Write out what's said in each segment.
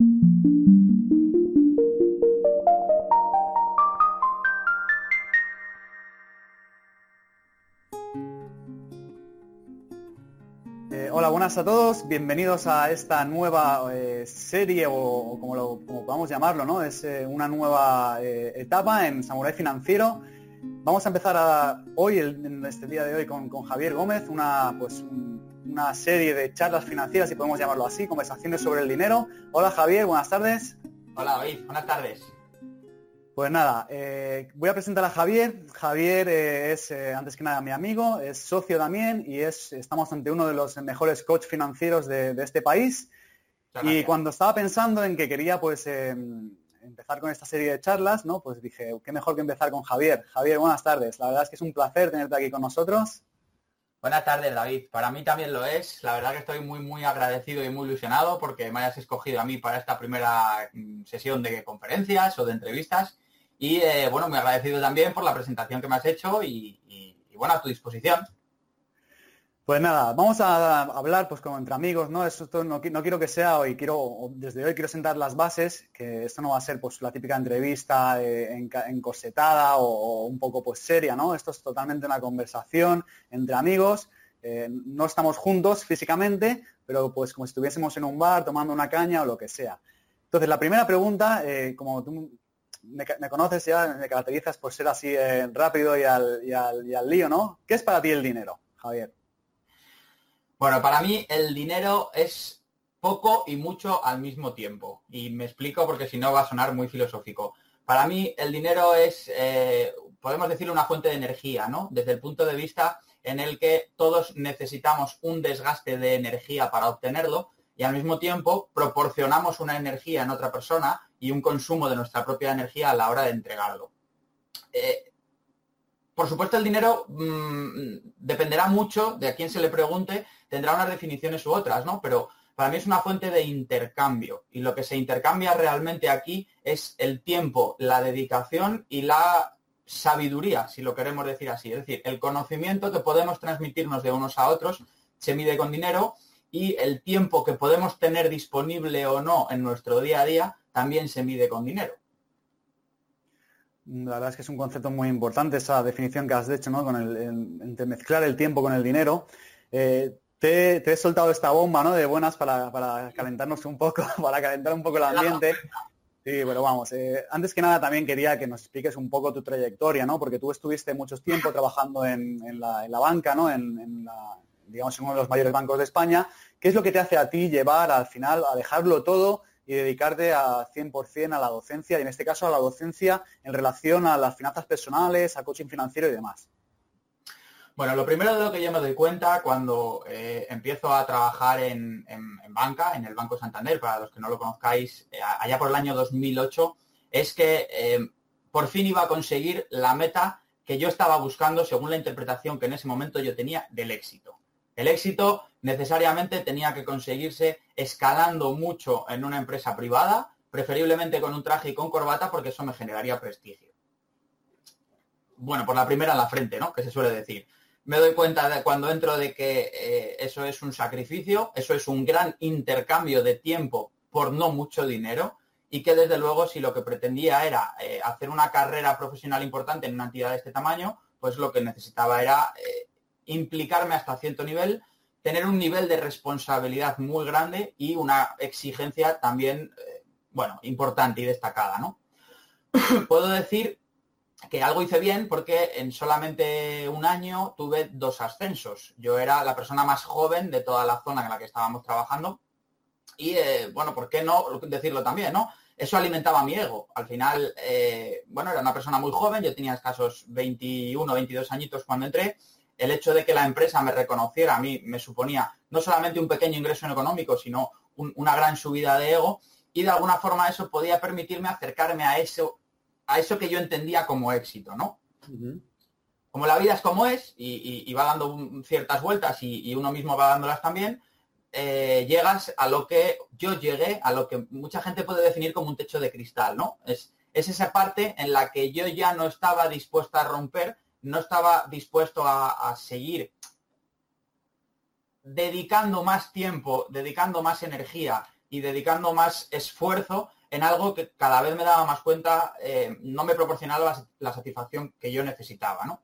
Eh, hola, buenas a todos. Bienvenidos a esta nueva eh, serie o, como, lo, podamos llamarlo, ¿no? Es eh, una nueva etapa en Samurai Financiero. Vamos a empezar a- hoy, en este día de hoy, con, con Javier Gómez, una, pues, un- una serie de charlas financieras, si podemos llamarlo así, conversaciones sobre el dinero. Hola Javier, buenas tardes. Hola David, buenas tardes. Pues nada, eh, voy a presentar a Javier. Javier eh, es, eh, antes que nada, mi amigo, es socio también y es, estamos ante uno de los mejores coach financieros de, de este país. Y cuando estaba pensando en que quería pues eh, empezar con esta serie de charlas, ¿no? Pues dije, qué mejor que empezar con Javier. Javier, buenas tardes. La verdad es que es un placer tenerte aquí con nosotros. Buenas tardes David, para mí también lo es. La verdad que estoy muy muy agradecido y muy ilusionado porque me hayas escogido a mí para esta primera mm, sesión de conferencias o de entrevistas. Y eh, bueno, muy agradecido también por la presentación que me has hecho y, y- y, bueno, a tu disposición. Pues nada, vamos a hablar pues como entre amigos, ¿no? Esto no, qui- no quiero que sea hoy, quiero, desde hoy quiero sentar las bases, que esto no va a ser pues la típica entrevista eh, encorsetada o, un poco pues seria, ¿no? Esto es totalmente una conversación entre amigos. eh, no estamos juntos físicamente, pero pues como si estuviésemos en un bar tomando una caña o lo que sea. Entonces, la primera pregunta, eh, como tú me conoces ya, me caracterizas por ser así eh, rápido y al, y al- y al lío, ¿no? ¿Qué es para ti el dinero, Javier? Bueno, para mí el dinero es poco y mucho al mismo tiempo. Y me explico porque si no va a sonar muy filosófico. Para mí el dinero es, eh, podemos decir, una fuente de energía, ¿no? Desde el punto de vista en el que todos necesitamos un desgaste de energía para obtenerlo y al mismo tiempo proporcionamos una energía en otra persona y un consumo de nuestra propia energía a la hora de entregarlo. Eh, por supuesto, el dinero mm, dependerá mucho de a quién se le pregunte, tendrá unas definiciones u otras, ¿no? Pero para mí es una fuente de intercambio y lo que se intercambia realmente aquí es el tiempo, la dedicación y la sabiduría, si lo queremos decir así. Es decir, el conocimiento que podemos transmitirnos de unos a otros se mide con dinero y el tiempo que podemos tener disponible o no en nuestro día a día también se mide con dinero. La verdad es que es un concepto muy importante esa definición que has hecho, ¿no? Con el, el- entre mezclar el tiempo con el dinero. Eh, te, te he soltado esta bomba, ¿no? De buenas para, para calentarnos un poco, para calentar un poco el ambiente. Sí, pero vamos, eh, antes que nada también quería que nos expliques un poco tu trayectoria, ¿no? Porque tú estuviste mucho tiempo trabajando en, en la, en la banca, ¿no? En, en la, digamos, en uno de los mayores bancos de España. ¿Qué es lo que te hace a ti llevar al final a dejarlo todo y dedicarte a 100% a la docencia, y en este caso a la docencia en relación a las finanzas personales, a coaching financiero y demás? Bueno, lo primero de lo que yo me doy cuenta cuando eh, empiezo a trabajar en, en- banca, en el Banco Santander, para los que no lo conozcáis, eh, allá por el año 2008, es que eh, por fin iba a conseguir la meta que yo estaba buscando según la interpretación que en ese momento yo tenía del éxito. El éxito necesariamente tenía que conseguirse escalando mucho en una empresa privada, preferiblemente con un traje y con corbata, porque eso me generaría prestigio. Bueno, por la primera en la frente, ¿no? Que se suele decir me doy cuenta de cuando entro de que eh, eso es un sacrificio, eso es un gran intercambio de tiempo por no mucho dinero y que desde luego si lo que pretendía era eh, hacer una carrera profesional importante en una entidad de este tamaño, pues lo que necesitaba era eh, implicarme hasta cierto nivel, tener un nivel de responsabilidad muy grande y una exigencia también, bueno, importante y destacada, ¿no? Puedo decir que algo hice bien porque en solamente un año tuve dos ascensos. Yo era la persona más joven de toda la zona en la que estábamos trabajando y, eh, bueno, ¿por qué no decirlo también, no? Eso alimentaba mi ego. Al final, eh, bueno, era una persona muy joven, yo tenía escasos 21, 22 añitos cuando entré. El hecho de que la empresa me reconociera a mí me suponía no solamente un pequeño ingreso económico, sino un, una gran subida de ego y de alguna forma eso podía permitirme acercarme a eso a eso que yo entendía como éxito, ¿no? Uh -huh. Como la vida es como es y, y, y va dando un, ciertas vueltas y, y, uno mismo va dándolas también, eh, llegas a lo que yo llegué, a lo que mucha gente puede definir como un techo de cristal, ¿no? Es, es esa parte en la que yo ya no estaba dispuesta a romper, no estaba dispuesto a, a seguir dedicando más tiempo, dedicando más energía y dedicando más esfuerzo en algo que cada vez me daba más cuenta eh, no me proporcionaba la, satisfacción que yo necesitaba, ¿no?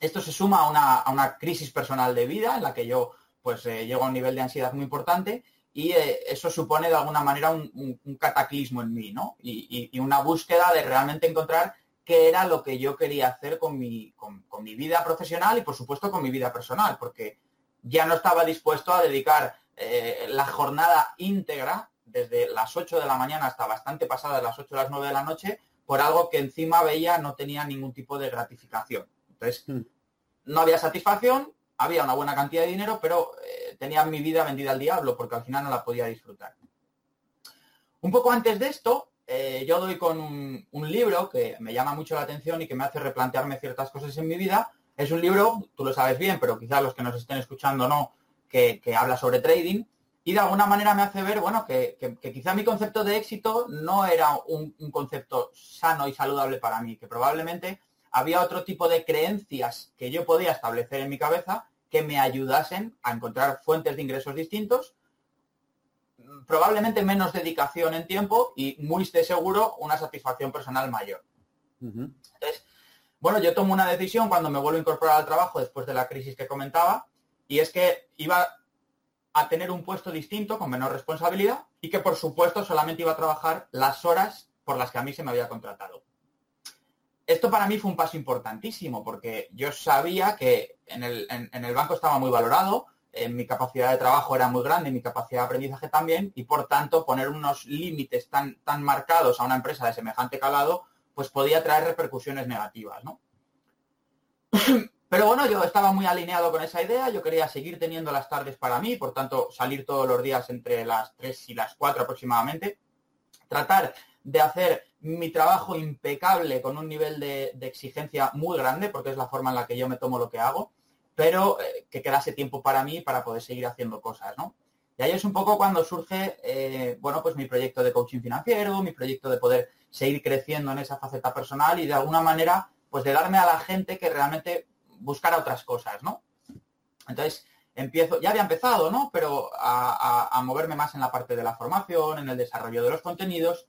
Esto se suma a una, crisis personal de vida en la que yo pues eh, llego a un nivel de ansiedad muy importante y eh, eso supone de alguna manera un, cataclismo en mí, ¿no? Y, una búsqueda de realmente encontrar qué era lo que yo quería hacer con mi, con mi vida profesional y por supuesto con mi vida personal, porque ya no estaba dispuesto a dedicar la jornada íntegra desde las 8 de la mañana hasta bastante pasadas las 8 o las 9 de la noche por algo que encima veía no tenía ningún tipo de gratificación. Entonces, hmm. no había satisfacción, había una buena cantidad de dinero, pero eh, tenía mi vida vendida al diablo porque al final no la podía disfrutar. Un poco antes de esto, eh, yo doy con un, libro que me llama mucho la atención y que me hace replantearme ciertas cosas en mi vida. Es un libro, tú lo sabes bien, pero quizás los que nos estén escuchando no, que habla sobre trading y de alguna manera me hace ver, bueno, que, quizá mi concepto de éxito no era un, concepto sano y saludable para mí, que probablemente había otro tipo de creencias que yo podía establecer en mi cabeza que me ayudasen a encontrar fuentes de ingresos distintos, probablemente menos dedicación en tiempo y muy de seguro una satisfacción personal mayor. Entonces, bueno, yo tomo una decisión cuando me vuelvo a incorporar al trabajo después de la crisis que comentaba, y es que iba a tener un puesto distinto, con menor responsabilidad, y que por supuesto solamente iba a trabajar las horas por las que a mí se me había contratado. Esto para mí fue un paso importantísimo, porque yo sabía que en el, banco estaba muy valorado, en mi capacidad de trabajo era muy grande, mi capacidad de aprendizaje también, y por tanto poner unos límites tan, tan marcados a una empresa de semejante calado, pues podía traer repercusiones negativas, ¿no? Pero bueno, yo estaba muy alineado con esa idea, yo quería seguir teniendo las tardes para mí, por tanto, salir todos los días entre las 3 y las 4 aproximadamente, tratar de hacer mi trabajo impecable con un nivel de, exigencia muy grande, porque es la forma en la que yo me tomo lo que hago, pero eh, que quedase tiempo para mí para poder seguir haciendo cosas, ¿no? Y ahí es un poco cuando surge, eh, bueno, pues mi proyecto de coaching financiero, mi proyecto de poder seguir creciendo en esa faceta personal y de alguna manera, pues de darme a la gente que realmente buscar a otras cosas, ¿no? Entonces, empiezo, ya había empezado, ¿no? Pero a, moverme más en la parte de la formación, en el desarrollo de los contenidos.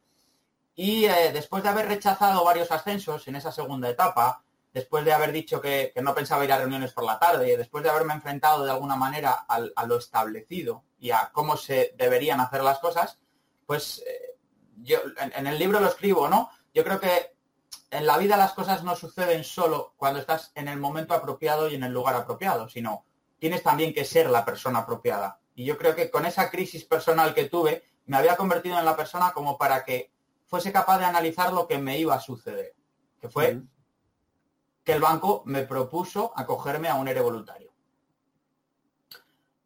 Y eh, después de haber rechazado varios ascensos en esa segunda etapa, después de haber dicho que, no pensaba ir a reuniones por la tarde, después de haberme enfrentado de alguna manera a lo establecido y a cómo se deberían hacer las cosas, pues eh, yo en, el libro lo escribo, ¿no? Yo creo que en la vida las cosas no suceden solo cuando estás en el momento apropiado y en el lugar apropiado, sino tienes también que ser la persona apropiada. Y yo creo que con esa crisis personal que tuve, me había convertido en la persona como para que fuese capaz de analizar lo que me iba a suceder, que fue que el banco me propuso acogerme a un ERE voluntario.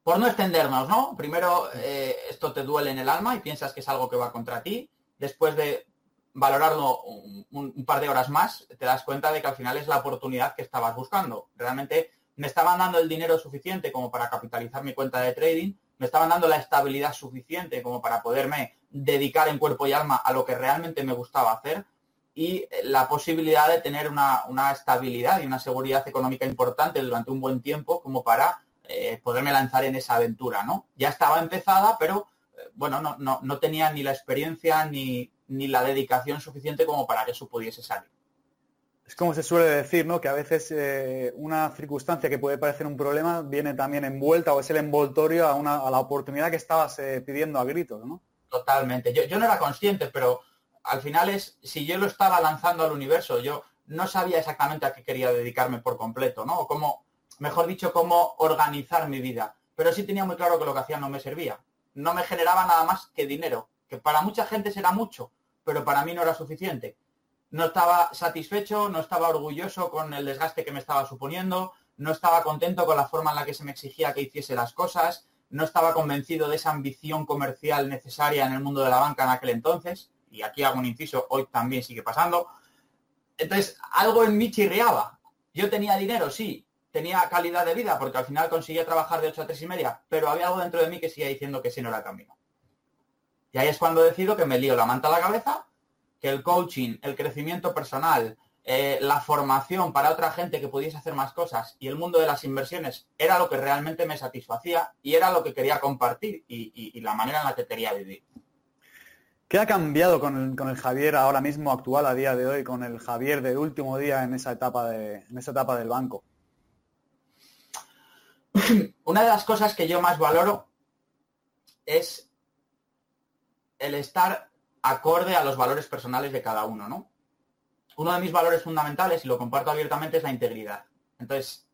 Por no extendernos, ¿no? Primero, eh, esto te duele en el alma y piensas que es algo que va contra ti. Después de valorarlo un, par de horas más, te das cuenta de que al final es la oportunidad que estabas buscando. Realmente me estaban dando el dinero suficiente como para capitalizar mi cuenta de trading, me estaban dando la estabilidad suficiente como para poderme dedicar en cuerpo y alma a lo que realmente me gustaba hacer y la posibilidad de tener una, estabilidad y una seguridad económica importante durante un buen tiempo como para eh, poderme lanzar en esa aventura, ¿no? Ya estaba empezada, pero eh, bueno, no, no, no tenía ni la experiencia ni, ni la dedicación suficiente como para que eso pudiese salir. Es como se suele decir, ¿no? Que a veces eh, una circunstancia que puede parecer un problema viene también envuelta o es el envoltorio a, una, a la oportunidad que estabas eh, pidiendo a gritos, ¿no? Totalmente. Yo, no era consciente, pero al final es, si yo lo estaba lanzando al universo, yo no sabía exactamente a qué quería dedicarme por completo, ¿no? O cómo, mejor dicho, cómo organizar mi vida. Pero sí tenía muy claro que lo que hacía no me servía. No me generaba nada más que dinero, que para mucha gente será mucho, pero para mí no era suficiente. No estaba satisfecho, no estaba orgulloso con el desgaste que me estaba suponiendo, no estaba contento con la forma en la que se me exigía que hiciese las cosas, no estaba convencido de esa ambición comercial necesaria en el mundo de la banca en aquel entonces, y aquí hago un inciso, hoy también sigue pasando. Entonces, algo en mí chirriaba. Yo tenía dinero, sí, tenía calidad de vida, porque al final conseguía trabajar de 8 a 3 y media, pero había algo dentro de mí que seguía diciendo que ese no era camino. Y ahí es cuando decido que me lío la manta a la cabeza, que el coaching, el crecimiento personal, eh, la formación para otra gente que pudiese hacer más cosas y el mundo de las inversiones era lo que realmente me satisfacía y era lo que quería compartir y, la manera en la que quería vivir. ¿Qué ha cambiado con el, Javier ahora mismo actual, a día de hoy, con el Javier del último día en esa etapa, de, en esa etapa del banco? Una de las cosas que yo más valoro es el estar acorde a los valores personales de cada uno, ¿no? uno de mis valores fundamentales, y lo comparto abiertamente, es la integridad. Entonces,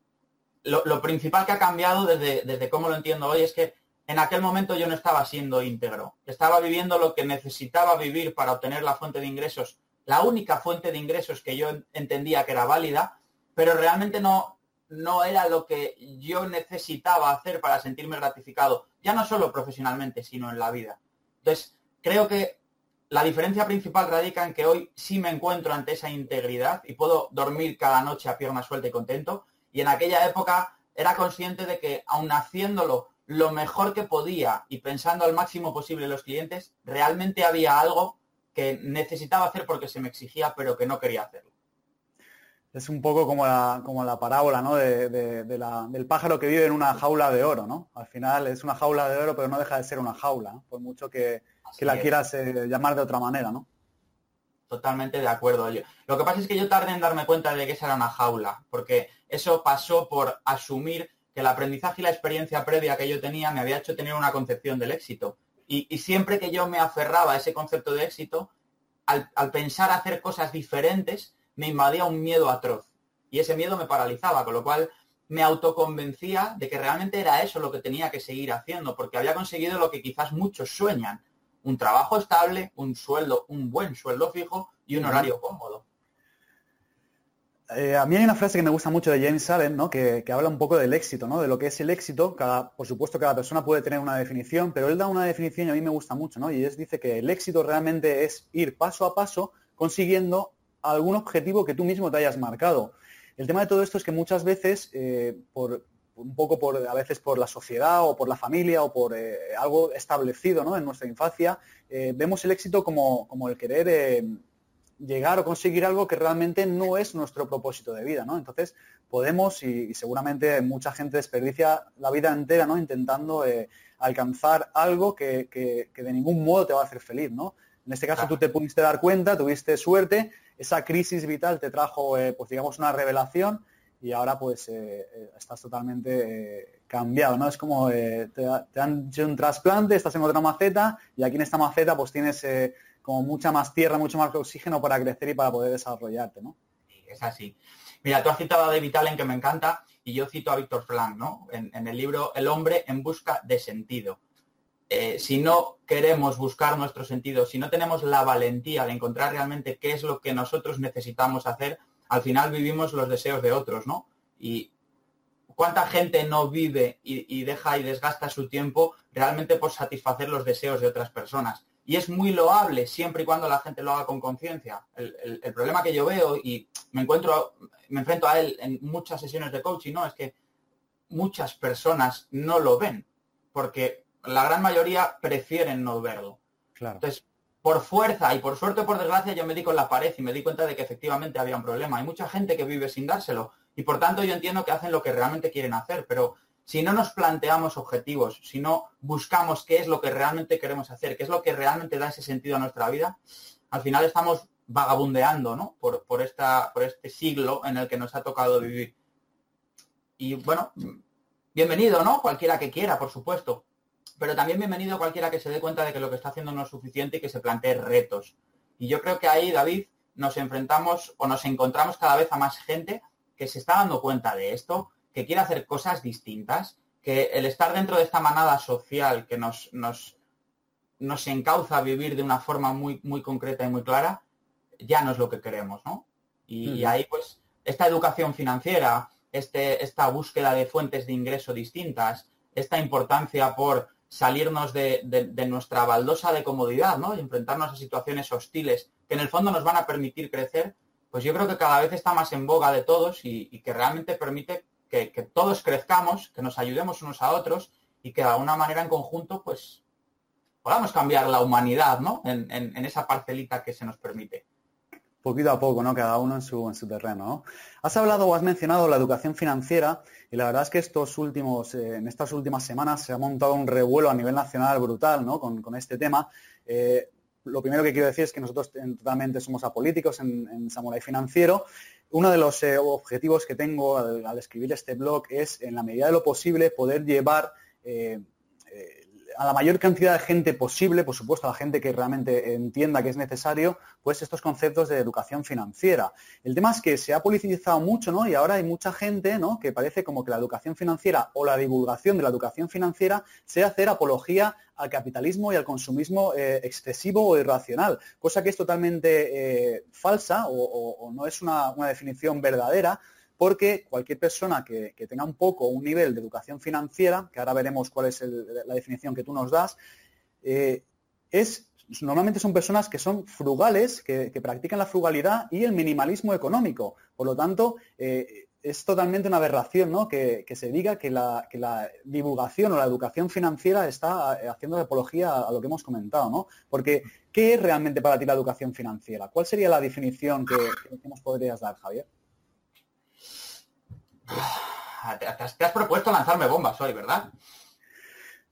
lo, principal que ha cambiado desde, desde cómo lo entiendo hoy es que en aquel momento yo no estaba siendo íntegro. Estaba viviendo lo que necesitaba vivir para obtener la fuente de ingresos, la única fuente de ingresos que yo entendía que era válida, pero realmente no, no era lo que yo necesitaba hacer para sentirme gratificado, ya no solo profesionalmente, sino en la vida. Entonces, creo que la diferencia principal radica en que hoy sí me encuentro ante esa integridad y puedo dormir cada noche a pierna suelta y contento. Y en aquella época era consciente de que, aun haciéndolo lo mejor que podía y pensando al máximo posible los clientes, realmente había algo que necesitaba hacer porque se me exigía, pero que no quería hacerlo. Es un poco como la, como la parábola ¿no? de, del pájaro que vive en una jaula de oro. ¿no? Al final es una jaula de oro, pero no deja de ser una jaula, por mucho que, que la quieras eh, llamar de otra manera, ¿no? Totalmente de acuerdo. lo que pasa es que yo tardé en darme cuenta de que esa era una jaula, porque eso pasó por asumir que el aprendizaje y la experiencia previa que yo tenía me había hecho tener una concepción del éxito. Y, siempre que yo me aferraba a ese concepto de éxito, al, al pensar hacer cosas diferentes, me invadía un miedo atroz. Y ese miedo me paralizaba, con lo cual me autoconvencía de que realmente era eso lo que tenía que seguir haciendo, porque había conseguido lo que quizás muchos sueñan, un trabajo estable, un sueldo, un buen sueldo fijo y un horario cómodo. Eh, a mí hay una frase que me gusta mucho de James Allen, ¿no? que, habla un poco del éxito, ¿no? de lo que es el éxito. Cada, por supuesto, cada persona puede tener una definición, pero él da una definición y a mí me gusta mucho, ¿no? y es dice que el éxito realmente es ir paso a paso consiguiendo algún objetivo que tú mismo te hayas marcado. El tema de todo esto es que muchas veces, eh, por, un poco por a veces por la sociedad o por la familia o por eh, algo establecido ¿no? en nuestra infancia, eh, vemos el éxito como, el querer eh, llegar o conseguir algo que realmente no es nuestro propósito de vida. ¿no? Entonces podemos, y, seguramente mucha gente desperdicia la vida entera ¿no? intentando alcanzar algo que, de ningún modo te va a hacer feliz. ¿no? En este caso tú te pudiste dar cuenta, tuviste suerte, esa crisis vital te trajo, pues digamos, una revelación y ahora pues eh, eh, estás totalmente eh, cambiado, ¿no? Es como te, han hecho un trasplante, estás en otra maceta y aquí en esta maceta pues tienes como mucha más tierra, mucho más oxígeno para crecer y para poder desarrollarte, ¿no? Es así. Mira, tú has citado a David Allen que me encanta y yo cito a Víctor Frank, ¿no? En, el libro El hombre en busca de sentido. si no queremos buscar nuestro sentido, si no tenemos la valentía de encontrar realmente qué es lo que nosotros necesitamos hacer, al final vivimos los deseos de otros, ¿no? Y cuánta gente no vive y, deja y desgasta su tiempo realmente por satisfacer los deseos de otras personas. Y es muy loable siempre y cuando la gente lo haga con conciencia. El, problema que yo veo y me encuentro, me enfrento a él en muchas sesiones de coaching, ¿no? Es que muchas personas no lo ven, porque la gran mayoría prefieren no verlo. Claro. Entonces, por fuerza y por suerte o por desgracia yo me di con la pared y me di cuenta de que efectivamente había un problema. Hay mucha gente que vive sin dárselo y por tanto yo entiendo que hacen lo que realmente quieren hacer, pero si no nos planteamos objetivos, si no buscamos qué es lo que realmente queremos hacer, qué es lo que realmente da ese sentido a nuestra vida, al final estamos vagabundeando ¿no? por, por, este siglo en el que nos ha tocado vivir. Y bueno, bienvenido, ¿no? Cualquiera que quiera, por supuesto pero también bienvenido cualquiera que se dé cuenta de que lo que está haciendo no es suficiente y que se plantee retos. Y yo creo que ahí, David, nos enfrentamos o nos encontramos cada vez a más gente que se está dando cuenta de esto, que quiere hacer cosas distintas, que el estar dentro de esta manada social que nos, nos, nos encauza a vivir de una forma muy, muy concreta y muy clara, ya no es lo que queremos, ¿no? Y, ahí, pues, esta educación financiera, este, esta búsqueda de fuentes de ingreso distintas, esta importancia por salirnos de, nuestra baldosa de comodidad, ¿no? Y enfrentarnos a situaciones hostiles que en el fondo nos van a permitir crecer, pues yo creo que cada vez está más en boga de todos y, que realmente permite que, todos crezcamos, que nos ayudemos unos a otros y que de alguna manera en conjunto, pues, podamos cambiar la humanidad, ¿no? En, esa parcelita que se nos permite. Poquito a poco, ¿no? Cada uno en su, en su terreno, ¿no? Has hablado o has mencionado la educación financiera y la verdad es que estos últimos, eh, en estas últimas semanas se ha montado un revuelo a nivel nacional brutal, ¿no? Con, este tema. Eh, lo primero que quiero decir es que nosotros totalmente somos apolíticos en, en Samurai Financiero. Uno de los eh, objetivos que tengo al, escribir este blog es, en la medida de lo posible, poder llevar a la mayor cantidad de gente posible, por supuesto, a la gente que realmente entienda que es necesario, pues estos conceptos de educación financiera. El tema es que se ha politizado mucho, ¿no? Y ahora hay mucha gente, ¿no? Que parece como que la educación financiera o la divulgación de la educación financiera sea hacer apología al capitalismo y al consumismo eh, excesivo o irracional, cosa que es totalmente eh, falsa o, no es una definición verdadera, porque cualquier persona que, tenga un poco un nivel de educación financiera, que ahora veremos cuál es la definición que tú nos das, eh, es normalmente son personas que son frugales, que, practican la frugalidad y el minimalismo económico. Por lo tanto, eh, es totalmente una aberración ¿no? que, se diga que la, divulgación o la educación financiera está eh, haciendo apología a, lo que hemos comentado, ¿no? Porque, ¿qué es realmente para ti la educación financiera? ¿Cuál sería la definición que, que nos podrías dar, Javier? Te, has, propuesto lanzarme bombas hoy, ¿verdad?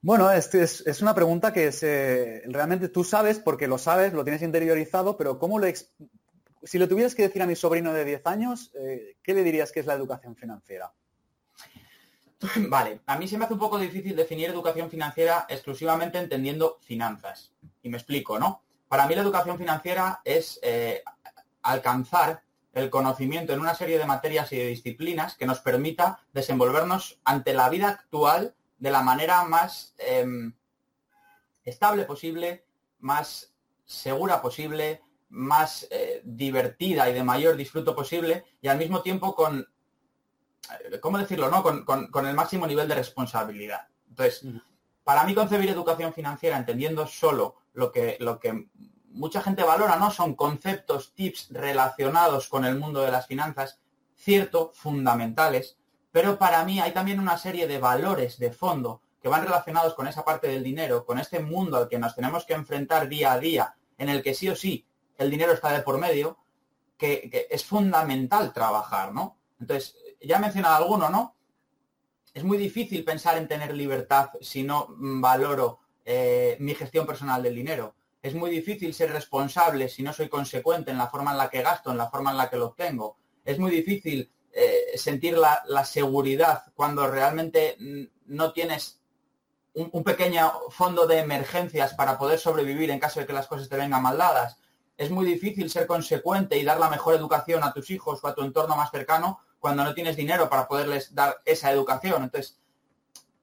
Bueno, es, es, una pregunta que se, realmente tú sabes porque lo sabes, lo tienes interiorizado, pero ¿cómo le, si le tuvieras que decir a mi sobrino de 10 años, eh, ¿qué le dirías que es la educación financiera? Vale, a mí se me hace un poco difícil definir educación financiera exclusivamente entendiendo finanzas. Y me explico, ¿no? Para mí la educación financiera es eh, alcanzar el conocimiento en una serie de materias y de disciplinas que nos permita desenvolvernos ante la vida actual de la manera más em, estable posible, más segura posible, más eh, divertida y de mayor disfruto posible y al mismo tiempo con, eh, ¿cómo decirlo? No? Con, el máximo nivel de responsabilidad. Entonces, para mí concebir educación financiera entendiendo solo lo que, lo que mucha gente valora, ¿no? Son conceptos, tips relacionados con el mundo de las finanzas, cierto, fundamentales, pero para mí hay también una serie de valores de fondo que van relacionados con esa parte del dinero, con este mundo al que nos tenemos que enfrentar día a día, en el que sí o sí el dinero está de por medio, que, es fundamental trabajar, ¿no? Entonces, ya he mencionado alguno, ¿no? Es muy difícil pensar en tener libertad si no valoro eh, mi gestión personal del dinero es muy difícil ser responsable si no soy consecuente en la forma en la que gasto, en la forma en la que lo obtengo. Es muy difícil eh, sentir la, seguridad cuando realmente no tienes un, pequeño fondo de emergencias para poder sobrevivir en caso de que las cosas te vengan mal dadas. Es muy difícil ser consecuente y dar la mejor educación a tus hijos o a tu entorno más cercano cuando no tienes dinero para poderles dar esa educación. Entonces,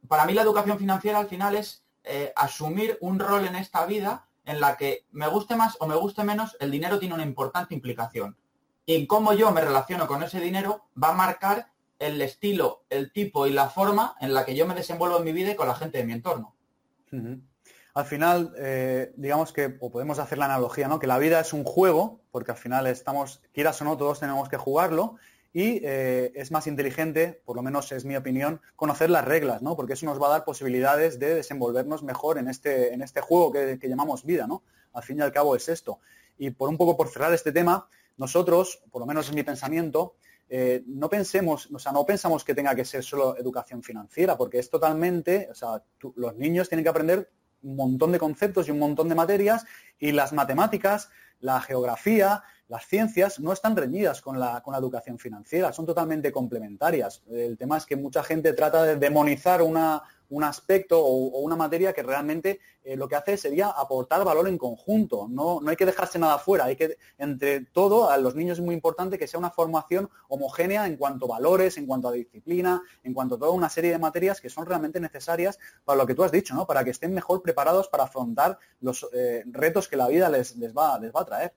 para mí la educación financiera al final es eh, asumir un rol en esta vida en la que me guste más o me guste menos, el dinero tiene una importante implicación. Y cómo yo me relaciono con ese dinero va a marcar el estilo, el tipo y la forma en la que yo me desenvuelvo en mi vida y con la gente de mi entorno. Al final, eh, digamos que, o podemos hacer la analogía, ¿no? Que la vida es un juego, porque al final estamos, quieras o no, todos tenemos que jugarlo, y eh, es más inteligente, por lo menos es mi opinión, conocer las reglas, ¿no? Porque eso nos va a dar posibilidades de desenvolvernos mejor en este, en este juego que, llamamos vida, ¿no? Al fin y al cabo es esto. Y por un poco por cerrar este tema, nosotros, por lo menos en mi pensamiento, eh, no pensemos, o sea, no pensamos que tenga que ser solo educación financiera, porque es totalmente, o sea, los niños tienen que aprender un montón de conceptos y un montón de materias y las matemáticas, la geografía, las ciencias no están reñidas con la, con la educación financiera, son totalmente complementarias. El tema es que mucha gente trata de demonizar una, un aspecto o, una materia que realmente eh, lo que hace sería aportar valor en conjunto. No, no hay que dejarse nada fuera, hay que, entre todo, a los niños es muy importante que sea una formación homogénea en cuanto a valores, en cuanto a disciplina, en cuanto a toda una serie de materias que son realmente necesarias para lo que tú has dicho, ¿no? Para que estén mejor preparados para afrontar los eh, retos que la vida les, les, va, les va a traer.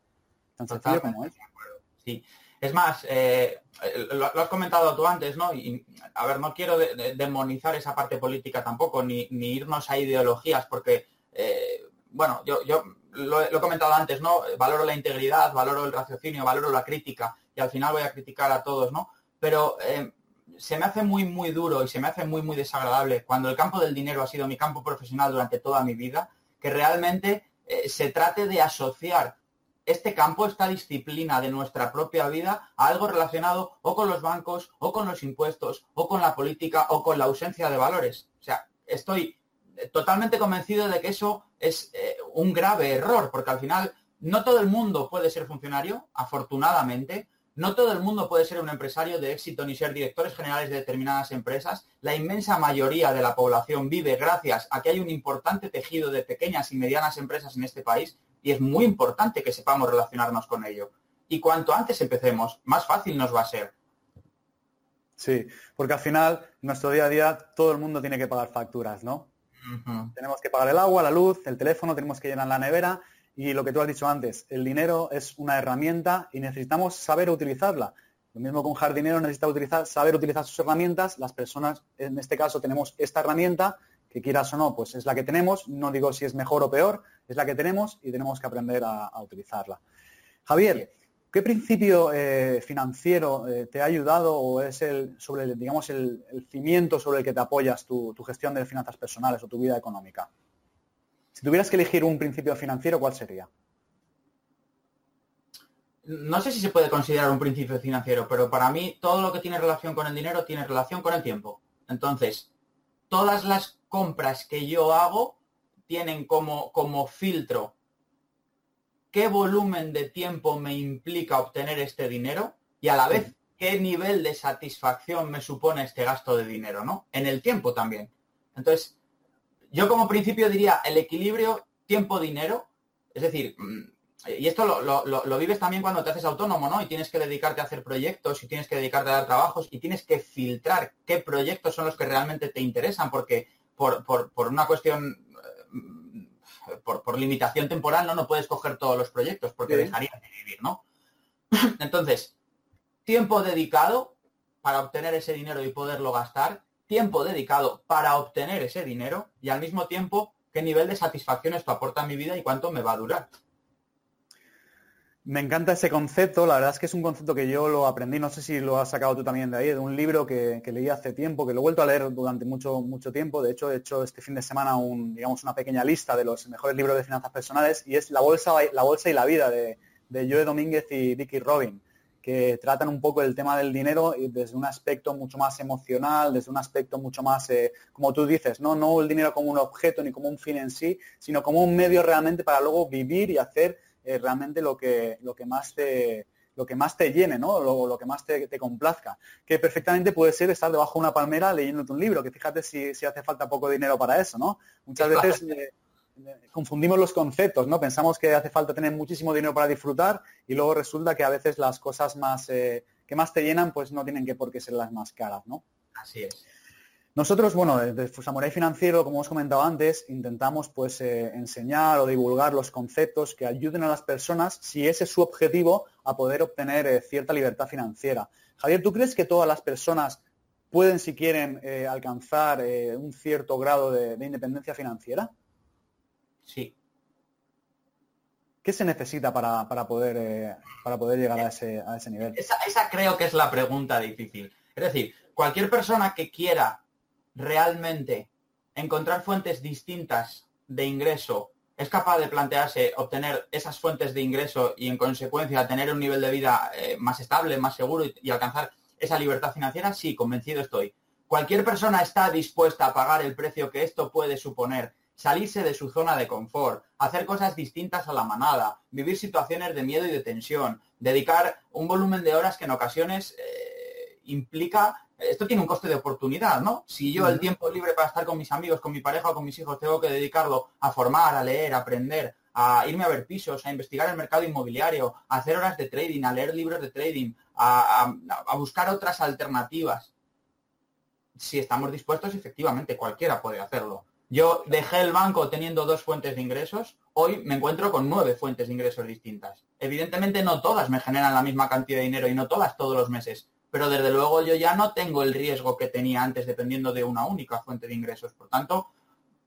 Tan sencillo como es. Sí. Es más, eh, lo, has comentado tú antes, ¿no? Y, a ver, no quiero demonizar esa parte política tampoco, ni, irnos a ideologías, porque, eh, bueno, yo, yo lo, he comentado antes, ¿no? Valoro la integridad, valoro el raciocinio, valoro la crítica, y al final voy a criticar a todos, ¿no? Pero eh, se me hace muy, muy duro y se me hace muy, muy desagradable cuando el campo del dinero ha sido mi campo profesional durante toda mi vida, que realmente se trate de asociar este campo, esta disciplina de nuestra propia vida a algo relacionado o con los bancos, o con los impuestos, o con la política, o con la ausencia de valores. O sea, estoy totalmente convencido de que eso es eh, un grave error, porque al final no todo el mundo puede ser funcionario, afortunadamente, no todo el mundo puede ser un empresario de éxito ni ser directores generales de determinadas empresas. La inmensa mayoría de la población vive gracias a que hay un importante tejido de pequeñas y medianas empresas en este país y es muy importante que sepamos relacionarnos con ello. Y cuanto antes empecemos, más fácil nos va a ser. Sí, porque al final, en nuestro día a día, todo el mundo tiene que pagar facturas, ¿no? Tenemos que pagar el agua, la luz, el teléfono, tenemos que llenar la nevera y lo que tú has dicho antes, el dinero es una herramienta y necesitamos saber utilizarla. Lo mismo con un jardinero necesita utilizar, saber utilizar sus herramientas. Las personas, en este caso, tenemos esta herramienta, que quieras o no, pues es la que tenemos. No digo si es mejor o peor, es la que tenemos y tenemos que aprender a, utilizarla. Javier, ¿qué principio eh, financiero eh, te ha ayudado o es el, digamos, el, cimiento sobre el que te apoyas tu gestión de finanzas personales o tu vida económica? Si tuvieras que elegir un principio financiero, ¿cuál sería? No sé si se puede considerar un principio financiero, pero para mí todo lo que tiene relación con el dinero tiene relación con el tiempo. Entonces, todas las compras que yo hago tienen como, como filtro qué volumen de tiempo me implica obtener este dinero y a la vez qué nivel de satisfacción me supone este gasto de dinero, ¿no? En el tiempo también. Entonces, yo como principio diría el equilibrio tiempo-dinero, es decir, mm, y esto lo, vives también cuando te haces autónomo, ¿no? Y tiees que dedicarte a hacer proyectos y tienes que dedicarte a dar trabajos y tienes que filtrar qué proyectos son los que realmente te interesan, porque por, una cuestión, eh, por, limitación temporal, ¿no? No puedes coger todos los proyectos porque dejarías de vivir, ¿no? Entonces, tiempo dedicado para obtener ese dinero y poderlo gastar tiempo dedicado para obtener ese dinero y al mismo tiempo qué nivel de satisfacción esto aporta a mi vida y cuánto me va a durar. Me encanta ese concepto, la verdad es que es un concepto que yo lo aprendí, no sé si lo has sacado tú también de ahí, de un libro que, leí hace tiempo, que lo he vuelto a leer durante mucho, mucho tiempo, de hecho he hecho este fin de semana un, digamos, una pequeña lista de los mejores libros de finanzas personales y es La Bolsa, la bolsa y la Vida de, de Joe Domínguez y Vicky Robin que tratan un poco el tema del dinero desde un aspecto mucho más emocional, desde un aspecto mucho más, eh, como tú dices, ¿no? no el dinero como un objeto ni como un fin en sí, sino como un medio realmente para luego vivir y hacer eh, realmente lo que, lo que más te, lo que más te llene, ¿no? Lo, lo que más te, complazca. Que perfectamente puede ser estar debajo de una palmera leyéndote un libro, que fíjate si, si hace falta poco dinero para eso, ¿no? Muchas veces eh, confundimos los conceptos, ¿no? Pensamos que hace falta tener muchísimo dinero para disfrutar y luego resulta que a veces las cosas más eh, que más te llenan pues no tienen que por qué ser las más caras, ¿no? Así es. Nosotros, bueno, desde Samurai Financiero, como hemos comentado antes, intentamos pues eh, enseñar o divulgar los conceptos que ayuden a las personas, si ese es su objetivo, a poder obtener eh, cierta libertad financiera. Javier, ¿tú crees que todas las personas pueden, si quieren, alcanzar un cierto grado de independencia financiera? Sí. ¿Qué se necesita para, poder, eh, para poder llegar a ese, a ese nivel? Esa, esa creo que es la pregunta difícil. Es decir, cualquier persona que quiera realmente encontrar fuentes distintas de ingreso es capaz de plantearse obtener esas fuentes de ingreso y en consecuencia tener un nivel de vida eh, más estable, más seguro y, alcanzar esa libertad financiera, sí, convencido estoy. Cualquier persona está dispuesta a pagar el precio que esto puede suponer salirse de su zona de confort, hacer cosas distintas a la manada, vivir situaciones de miedo y de tensión, dedicar un volumen de horas que en ocasiones eh, implica, esto tiene un coste de oportunidad, ¿no? Si yo el tiempo libre para estar con mis amigos, con mi pareja o con mis hijos tengo que dedicarlo a formar, a leer, a aprender, a irme a ver pisos, a investigar el mercado inmobiliario, a hacer horas de trading, a leer libros de trading, a buscar otras alternativas. Si estamos dispuestos, efectivamente, cualquiera puede hacerlo. Yo dejé el banco teniendo dos fuentes de ingresos, hoy me encuentro con nueve fuentes de ingresos distintas. Evidentemente no todas me generan la misma cantidad de dinero y no todas todos los meses, pero desde luego yo ya no tengo el riesgo que tenía antes dependiendo de una única fuente de ingresos. Por tanto,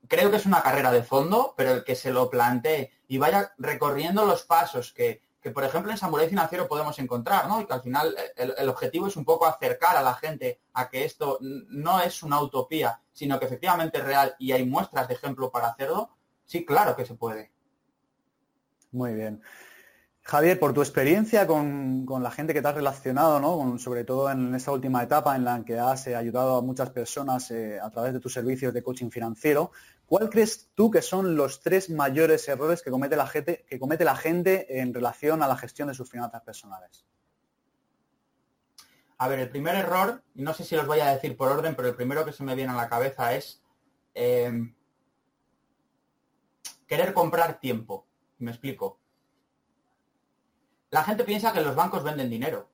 creo que es una carrera de fondo, pero el que se lo plantee y vaya recorriendo los pasos que, que por ejemplo en Samurai Financiero podemos encontrar, ¿no? Y que al final el, objetivo es un poco acercar a la gente a que esto no es una utopía, sino que efectivamente es real y hay muestras de ejemplo para hacerlo, sí, claro que se puede. Muy bien. Javier, por tu experiencia con, la gente que te has relacionado, ¿no? sobre todo en esta última etapa en la que has eh, ayudado a muchas personas eh, a través de tus servicios de coaching financiero, ¿cuál crees tú que son los tres mayores errores que comete la gente, que comete la gente en relación a la gestión de sus finanzas personales? A ver, el primer error, no sé si los voy a decir por orden, pero el primero que se me viene a la cabeza es eh, querer comprar tiempo. Me explico la gente piensa que los bancos venden dinero.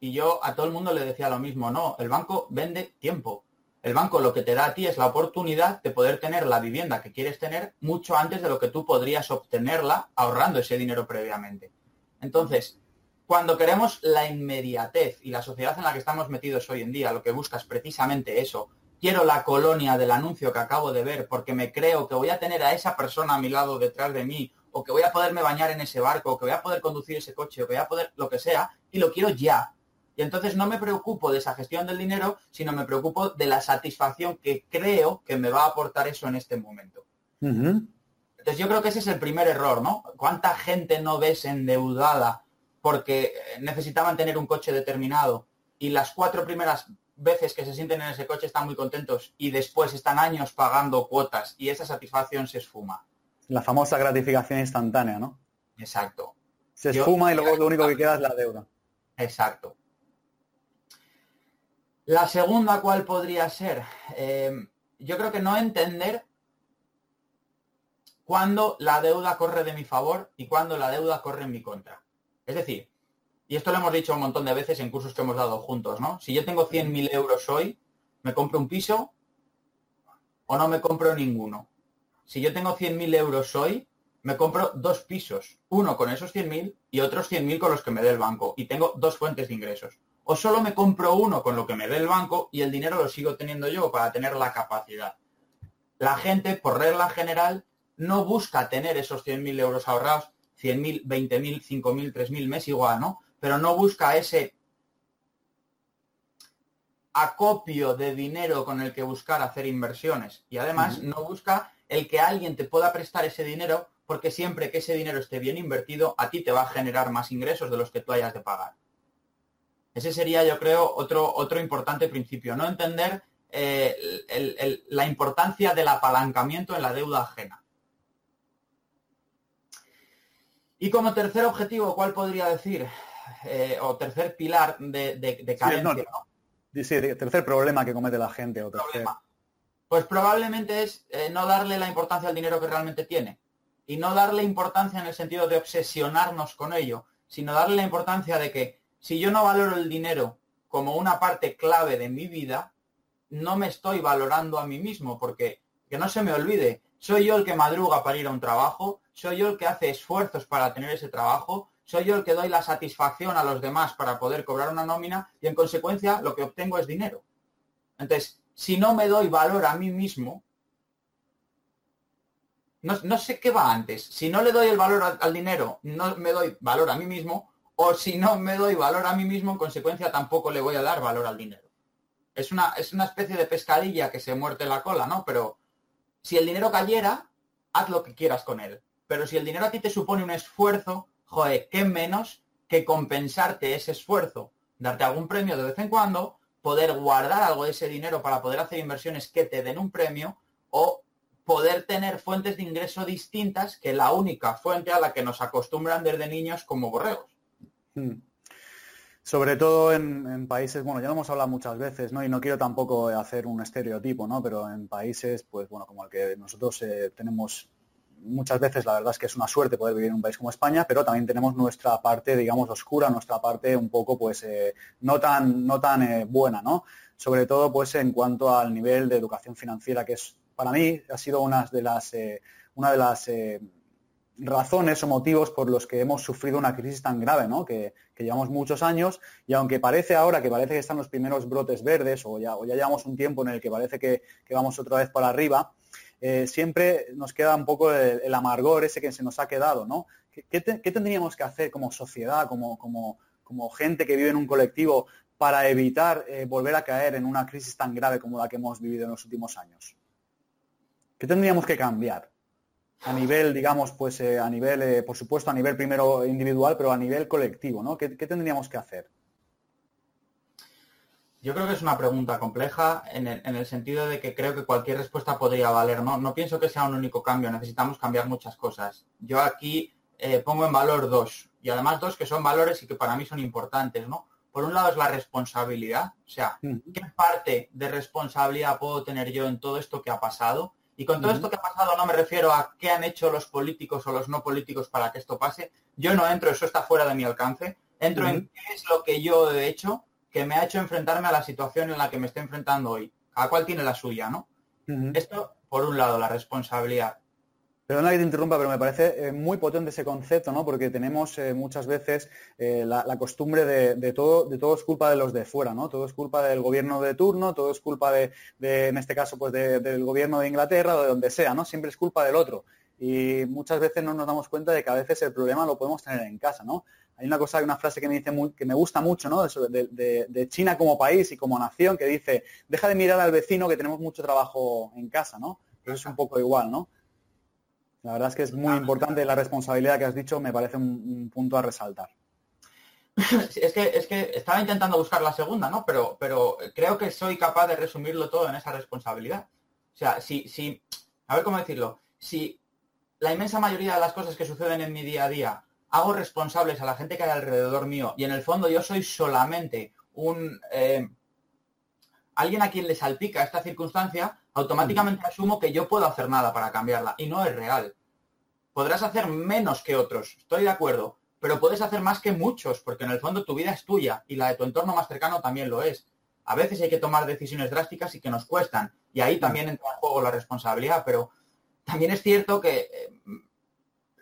Y yo a todo el mundo le decía lo mismo, no, el banco vende tiempo. El banco lo que te da a ti es la oportunidad de poder tener la vivienda que quieres tener mucho antes de lo que tú podrías obtenerla ahorrando ese dinero previamente. Entonces, cuando queremos la inmediatez y la sociedad en la que estamos metidos hoy en día, lo que busca es precisamente eso. Quiero la colonia del anuncio que acabo de ver porque me creo que voy a tener a esa persona a mi lado detrás de mí o que voy a poderme bañar en ese barco, o que voy a poder conducir ese coche, o que voy a poder lo que sea, y lo quiero ya. Y entonces no me preocupo de esa gestión del dinero, sino me preocupo de la satisfacción que creo que me va a aportar eso en este momento. Entonces yo creo que ese es el primer error, ¿no? ¿Cuánta gente no ves endeudada porque necesitaban tener un coche determinado y las cuatro primeras veces que se sienten en ese coche están muy contentos y después están años pagando cuotas y esa satisfacción se esfuma? La famosa gratificación instantánea, ¿no? Exacto. Se esfuma y luego lo único que queda es la deuda. Exacto. La segunda, ¿cuál podría ser? Eh, yo creo que no entender cuándo la deuda corre de mi favor y cuándo la deuda corre en mi contra. Es decir, y esto lo hemos dicho un montón de veces en cursos que hemos dado juntos, ¿no? Si yo tengo 100.000 euros hoy, ¿me compro un piso o no me compro ninguno? Si yo tengo 100.000 euros hoy, me compro dos pisos, uno con esos 100.000 y otros 100.000 con los que me dé el banco, y tengo dos fuentes de ingresos. O solo me compro uno con lo que me dé el banco y el dinero lo sigo teniendo yo para tener la capacidad. La gente, por regla general, no busca tener esos 100.000 euros ahorrados, 100.000, 20.000, 5.000, 3.000, mes igual, ¿no? Pero no busca ese acopio de dinero con el que buscar hacer inversiones. Y además no busca el que alguien te pueda prestar ese dinero, porque siempre que ese dinero esté bien invertido, a ti te va a generar más ingresos de los que tú hayas de pagar. Ese sería, yo creo, otro, otro importante principio. No entender eh, la importancia del apalancamiento en la deuda ajena. Y como tercer objetivo, ¿cuál podría decir? Eh, o tercer pilar de, de, carencia. Sí, tercer problema que comete la gente. O pues probablemente es eh, no darle la importancia al dinero que realmente tiene. Y no darle importancia en el sentido de obsesionarnos con ello, sino darle la importancia de que si yo no valoro el dinero como una parte clave de mi vida, no me estoy valorando a mí mismo, porque que no se me olvide, soy yo el que madruga para ir a un trabajo, soy yo el que hace esfuerzos para tener ese trabajo, soy yo el que doy la satisfacción a los demás para poder cobrar una nómina y en consecuencia lo que obtengo es dinero. Entonces, si no me doy valor a mí mismo, no, sé qué va antes. Si no le doy el valor al, dinero, no me doy valor a mí mismo, o si no me doy valor a mí mismo, en consecuencia tampoco le voy a dar valor al dinero. Es una, es una especie de pescadilla que se muerte la cola, ¿no? Pero si el dinero cayera, haz lo que quieras con él. Pero si el dinero a ti te supone un esfuerzo, joder, qué menos que compensarte ese esfuerzo, darte algún premio de vez en cuando poder guardar algo de ese dinero para poder hacer inversiones que te den un premio o poder tener fuentes de ingreso distintas que la única fuente a la que nos acostumbran desde niños como borregos. Hmm. Sobre todo en, países, bueno, ya lo hemos hablado muchas veces, ¿no? Y no quiero tampoco hacer un estereotipo, ¿no? Pero en países, pues bueno, como el que nosotros eh, tenemos muchas veces la verdad es que es una suerte poder vivir en un país como España, pero también tenemos nuestra parte, digamos, oscura, nuestra parte un poco, pues, eh, no tan, no tan eh, buena, ¿no? Sobre todo, pues, en cuanto al nivel de educación financiera, que es, para mí, ha sido una de las, eh, una de las razones o motivos por los que hemos sufrido una crisis tan grave, ¿no? Que, llevamos muchos años y aunque parece ahora que parece que están los primeros brotes verdes o ya, ya llevamos un tiempo en el que parece que vamos otra vez para arriba, eh, siempre nos queda un poco el, amargor ese que se nos ha quedado, ¿no? ¿Qué, tendríamos que hacer como sociedad, como, como, como, gente que vive en un colectivo para evitar eh, volver a caer en una crisis tan grave como la que hemos vivido en los últimos años? ¿Qué tendríamos que cambiar? a nivel, digamos, pues eh, a nivel, por supuesto, a nivel primero individual, pero a nivel colectivo, ¿no? ¿Qué, tendríamos que hacer? Yo creo que es una pregunta compleja en el, sentido de que creo que cualquier respuesta podría valer, ¿no? No pienso que sea un único cambio, necesitamos cambiar muchas cosas. Yo aquí eh, pongo en valor dos, y además dos que son valores y que para mí son importantes, ¿no? Por un lado es la responsabilidad, o sea, ¿qué parte de responsabilidad puedo tener yo en todo esto que ha pasado? Y con todo esto que ha pasado no me refiero a qué han hecho los políticos o los no políticos para que esto pase. Yo no entro, eso está fuera de mi alcance. Entro en qué es lo que yo he hecho que me ha hecho enfrentarme a la situación en la que me estoy enfrentando hoy. Cada cual tiene la suya, ¿no? Esto, por un lado, la responsabilidad. Perdona que te interrumpa, pero me parece eh, muy potente ese concepto, ¿no? Porque tenemos eh, muchas veces eh, la, costumbre de, todo, de todo es culpa de los de fuera, ¿no? Todo es culpa del gobierno de turno, todo es culpa de, en este caso, pues del gobierno de Inglaterra o de donde sea, ¿no? Siempre es culpa del otro. Y muchas veces no nos damos cuenta de que a veces el problema lo podemos tener en casa, ¿no? Hay una cosa, una frase que me dice que me gusta mucho, ¿no? De, de, China como país y como nación, que dice, deja de mirar al vecino que tenemos mucho trabajo en casa, ¿no? Eso es un poco igual, ¿no? La verdad es que es muy importante la responsabilidad que has dicho, me parece un, punto a resaltar. Es que, es que estaba intentando buscar la segunda, ¿no? Pero, pero creo que soy capaz de resumirlo todo en esa responsabilidad. O sea, si, si, a ver cómo decirlo, si la inmensa mayoría de las cosas que suceden en mi día a día hago responsables a la gente que hay alrededor mío y en el fondo yo soy solamente un eh, alguien a quien le salpica esta circunstancia, automáticamente asumo que yo puedo hacer nada para cambiarla y no es real. Podrás hacer menos que otros, estoy de acuerdo, pero puedes hacer más que muchos, porque en el fondo tu vida es tuya y la de tu entorno más cercano también lo es. A veces hay que tomar decisiones drásticas y que nos cuestan, y ahí también entra en juego la responsabilidad, pero también es cierto que eh,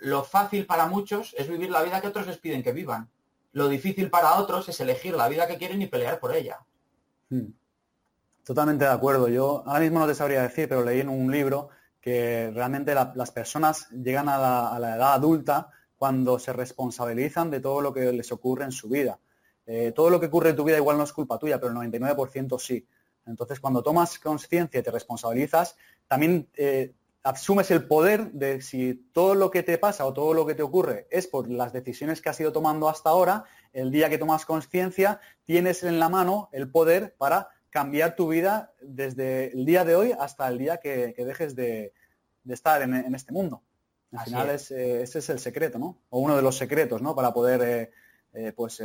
lo fácil para muchos es vivir la vida que otros les piden que vivan. Lo difícil para otros es elegir la vida que quieren y pelear por ella. Hmm. Totalmente de acuerdo. Yo ahora mismo no te sabría decir, pero leí en un libro que realmente las personas llegan a la, edad adulta cuando se responsabilizan de todo lo que les ocurre en su vida. Eh, todo lo que ocurre en tu vida igual no es culpa tuya, pero el 99% sí. Entonces, cuando tomas conciencia y te responsabilizas, también eh, asumes el poder de si todo lo que te pasa o todo lo que te ocurre es por las decisiones que has ido tomando hasta ahora, el día que tomas conciencia, tienes en la mano el poder para cambiar tu vida desde el día de hoy hasta el día que, dejes de, estar en, este mundo. Al final es. Eh, ese es el secreto, ¿no? O uno de los secretos, ¿no? Para poder, eh, eh, pues,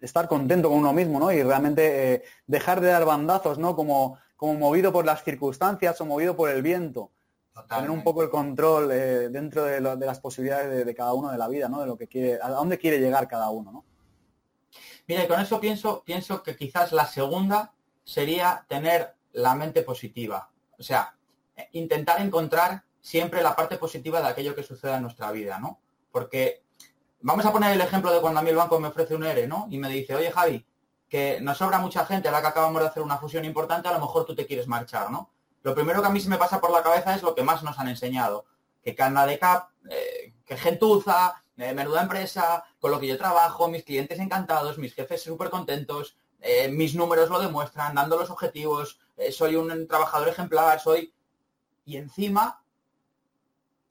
estar contento con uno mismo, ¿no? Y realmente dejar de dar bandazos, ¿no? Como, como movido por las circunstancias o movido por el viento. Tener un poco el control dentro de, las posibilidades de, de, cada uno de la vida, ¿no? De lo que quiere, a dónde quiere llegar cada uno, ¿no? Mira, y con eso pienso, pienso que quizás la segunda sería tener la mente positiva. O sea, intentar encontrar siempre la parte positiva de aquello que suceda en nuestra vida, ¿no? Porque vamos a poner el ejemplo de cuando a mí el banco me ofrece un ERE, ¿no? Y me dice, oye Javi, que nos sobra mucha gente, ahora que acabamos de hacer una fusión importante, a lo mejor tú te quieres marchar, ¿no? Lo primero que a mí se me pasa por la cabeza es lo que más nos han enseñado. Que Canada de Cap, eh, que gentuza, eh, menuda empresa, con lo que yo trabajo, mis clientes encantados, mis jefes súper contentos, eh, mis números lo demuestran, dando los objetivos, eh, soy un trabajador ejemplar, soy... Y encima,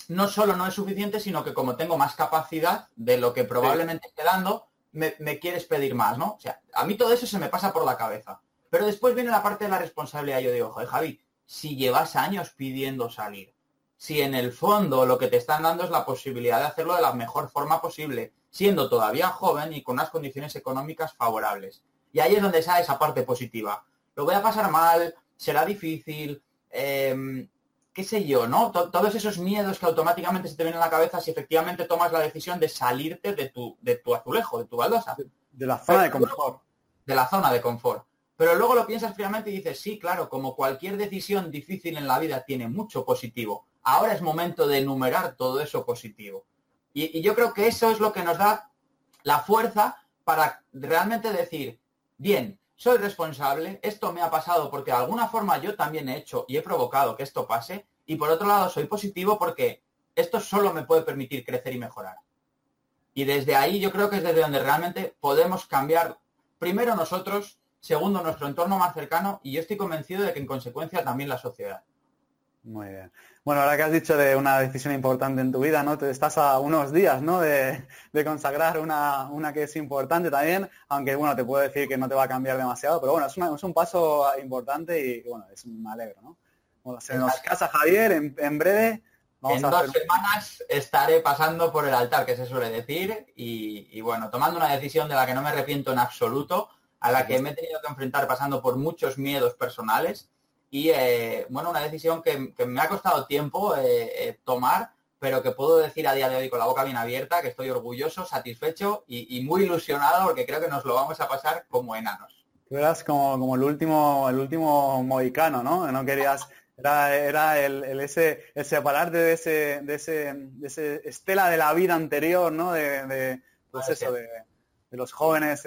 no solo no es suficiente, sino que como tengo más capacidad de lo que probablemente esté dando, me, quieres pedir más, ¿no? O sea, a mí todo eso se me pasa por la cabeza. Pero después viene la parte de la responsabilidad. Yo digo, joder, Javi, si llevas años pidiendo salir, si en el fondo lo que te están dando es la posibilidad de hacerlo de la mejor forma posible, siendo todavía joven y con unas condiciones económicas favorables. Y ahí es donde sale esa parte positiva. Lo voy a pasar mal, será difícil, em, qué sé yo, ¿no? todos esos miedos que automáticamente se te vienen a la cabeza si efectivamente tomas la decisión de salirte de tu, de tu azulejo, de tu baldosa. De, la zona de confort. De la zona de confort. Pero luego lo piensas fríamente y dices, sí, claro, como cualquier decisión difícil en la vida tiene mucho positivo, ahora es momento de enumerar todo eso positivo. Y, yo creo que eso es lo que nos da la fuerza para realmente decir, bien, soy responsable, esto me ha pasado porque de alguna forma yo también he hecho y he provocado que esto pase, y por otro lado soy positivo porque esto solo me puede permitir crecer y mejorar. Y desde ahí yo creo que es desde donde realmente podemos cambiar, primero nosotros, segundo nuestro entorno más cercano y yo estoy convencido de que en consecuencia también la sociedad. Muy bien. Bueno, ahora que has dicho de una decisión importante en tu vida, ¿no? Te estás a unos días, ¿no? De, consagrar una, una, que es importante también, aunque bueno, te puedo decir que no te va a cambiar demasiado, pero bueno, es, es un paso importante y bueno, es, me alegro, ¿no? se nos casa Javier en, breve. en dos semanas estaré pasando por el altar, que se suele decir, y, y bueno, tomando una decisión de la que no me arrepiento en absoluto, a la que me he tenido que enfrentar pasando por muchos miedos personales y eh, bueno, una decisión que, me ha costado tiempo eh, eh, tomar, pero que puedo decir a día de hoy con la boca bien abierta, que estoy orgulloso, satisfecho y, muy ilusionado porque creo que nos lo vamos a pasar como enanos. Tú eras como, como el último, el último mohicano, ¿no? No querías, era, era el, ese, el separarte de ese, de ese, de ese estela de la vida anterior, ¿no? De, pues eso, de, los jóvenes,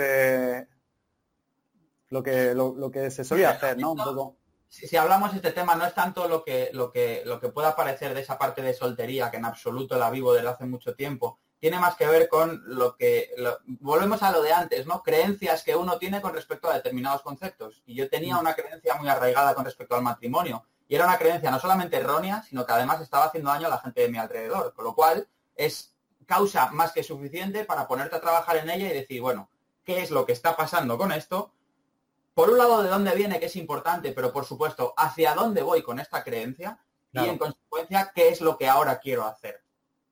lo que, lo, que se solía hacer, ¿no? Un poco si, hablamos de este tema, no es tanto lo que, lo, que, lo que pueda parecer de esa parte de soltería, que en absoluto la vivo desde hace mucho tiempo, tiene más que ver con lo que, volvemos a lo de antes, ¿no? Creencias que uno tiene con respecto a determinados conceptos. Y yo tenía mm. una creencia muy arraigada con respecto al matrimonio. Y era una creencia no solamente errónea, sino que además estaba haciendo daño a la gente de mi alrededor. Con lo cual, es causa más que suficiente para ponerte a trabajar en ella y decir, bueno, ¿qué es lo que está pasando con esto? Por un lado, de dónde viene, que es importante, pero por supuesto, hacia dónde voy con esta creencia y en consecuencia, qué es lo que ahora quiero hacer.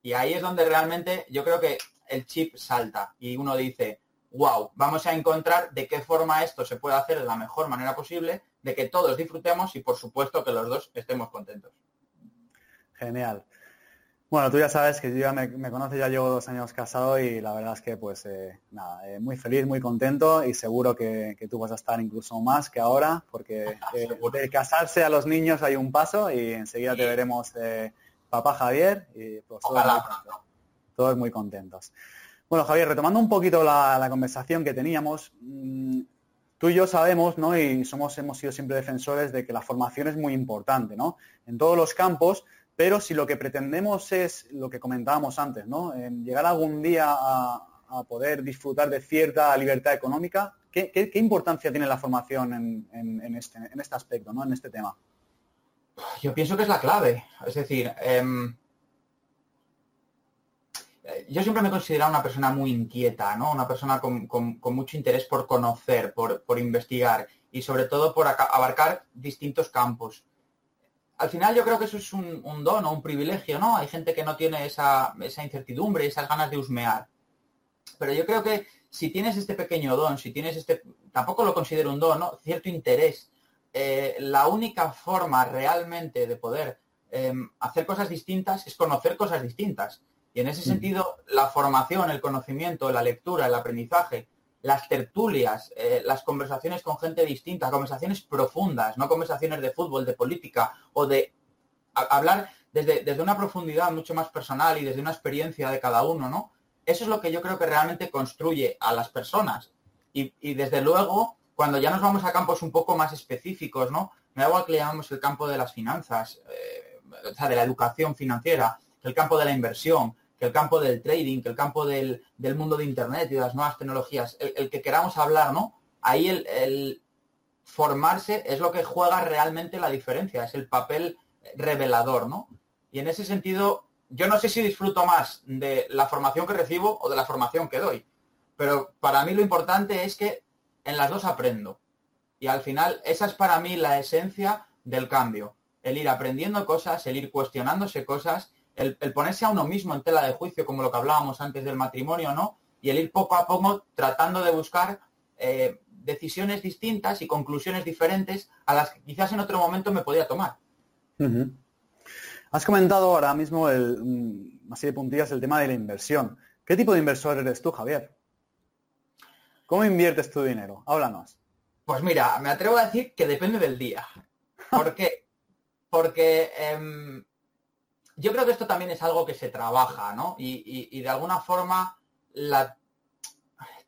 Y ahí es donde realmente yo creo que el chip salta y uno dice, wow, vamos a encontrar de qué forma esto se puede hacer de la mejor manera posible, de que todos disfrutemos y por supuesto que los dos estemos contentos. Genial. Bueno, tú ya sabes que yo ya me, conoces, ya llevo dos años casado y la verdad es que pues eh, nada, eh, muy feliz, muy contento y seguro que, tú vas a estar incluso más que ahora porque eh, de casarse a los niños hay un paso y enseguida te veremos papá Javier y pues todos, muy contentos. Bueno, Javier, retomando un poquito la, conversación que teníamos, mm, tú y yo sabemos, ¿no? Y somos, hemos sido siempre defensores de que la formación es muy importante, ¿no? En todos los campos, pero si lo que pretendemos es lo que comentábamos antes, ¿no? llegar algún día a, poder disfrutar de cierta libertad económica, ¿qué, importancia tiene la formación en, este, este, aspecto. En este tema. Yo pienso que es la clave. Es decir, em, yo siempre me he considerado una persona muy inquieta. Una persona con, mucho interés por conocer, por, investigar y sobre todo por abarcar distintos campos al final yo creo que eso es un, don o un privilegio, ¿no? Hay gente que no tiene esa, esa incertidumbre, esas ganas de husmear. Pero yo creo que si tienes este pequeño don, si tienes este, tampoco lo considero un don, ¿no? Cierto interés, eh, la única forma realmente de poder em, hacer cosas distintas es conocer cosas distintas. Y en ese sentido, la formación, el conocimiento, la lectura, el aprendizaje, las tertulias, eh, las conversaciones con gente distinta, conversaciones profundas, no conversaciones de fútbol, de política o de hablar desde, desde, una profundidad mucho más personal y desde una experiencia de cada uno, ¿no? Eso es lo que yo creo que realmente construye a las personas. Y, desde luego, cuando ya nos vamos a campos un poco más específicos, ¿no? Me da igual que le llamamos el campo de las finanzas, eh, o sea, de la educación financiera, el campo de la inversión, que el campo del trading, que el campo del, mundo de Internet y de las nuevas tecnologías, el, que queramos hablar, ¿no? Ahí el, formarse es lo que juega realmente la diferencia, es el papel revelador, ¿no? Y en ese sentido, yo no sé si disfruto más de la formación que recibo o de la formación que doy, pero para mí lo importante es que en las dos aprendo. Y al final, esa es para mí la esencia del cambio, el ir aprendiendo cosas, el ir cuestionándose cosas el, ponerse a uno mismo en tela de juicio, como lo que hablábamos antes del matrimonio, ¿no? Y el ir poco a poco tratando de buscar eh, decisiones distintas y conclusiones diferentes a las que quizás en otro momento me podía tomar. Has comentado ahora mismo, el, mm, así de puntillas, el tema de la inversión. ¿Qué tipo de inversor eres tú, Javier? ¿Cómo inviertes tu dinero? Háblanos. Pues mira, me atrevo a decir que depende del día. ¿Por qué? Porque em, yo creo que esto también es algo que se trabaja, ¿no? Y, de alguna forma la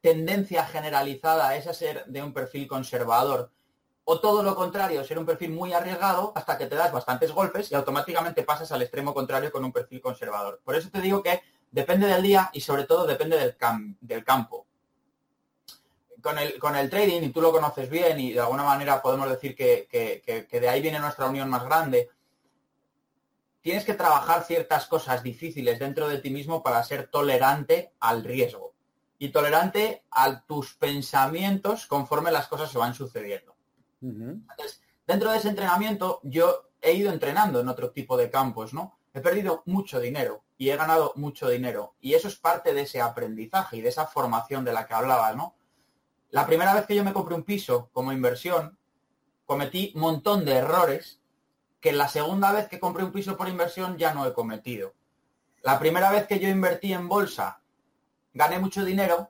tendencia generalizada es a ser de un perfil conservador. O todo lo contrario, ser un perfil muy arriesgado hasta que te das bastantes golpes y automáticamente pasas al extremo contrario con un perfil conservador. Por eso te digo que depende del día y sobre todo depende del, campo. Con el, con el, trading, y tú lo conoces bien y de alguna manera podemos decir que de ahí viene nuestra unión más grande, tienes que trabajar ciertas cosas difíciles dentro de ti mismo para ser tolerante al riesgo y tolerante a tus pensamientos conforme las cosas se van sucediendo. Entonces, dentro de ese entrenamiento yo he ido entrenando en otro tipo de campos, ¿no? He perdido mucho dinero y he ganado mucho dinero. Y eso es parte de ese aprendizaje y de esa formación de la que hablaba, ¿no? La primera vez que yo me compré un piso como inversión, cometí un montón de errores que la segunda vez que compré un piso por inversión ya no he cometido. La primera vez que yo invertí en bolsa, gané mucho dinero.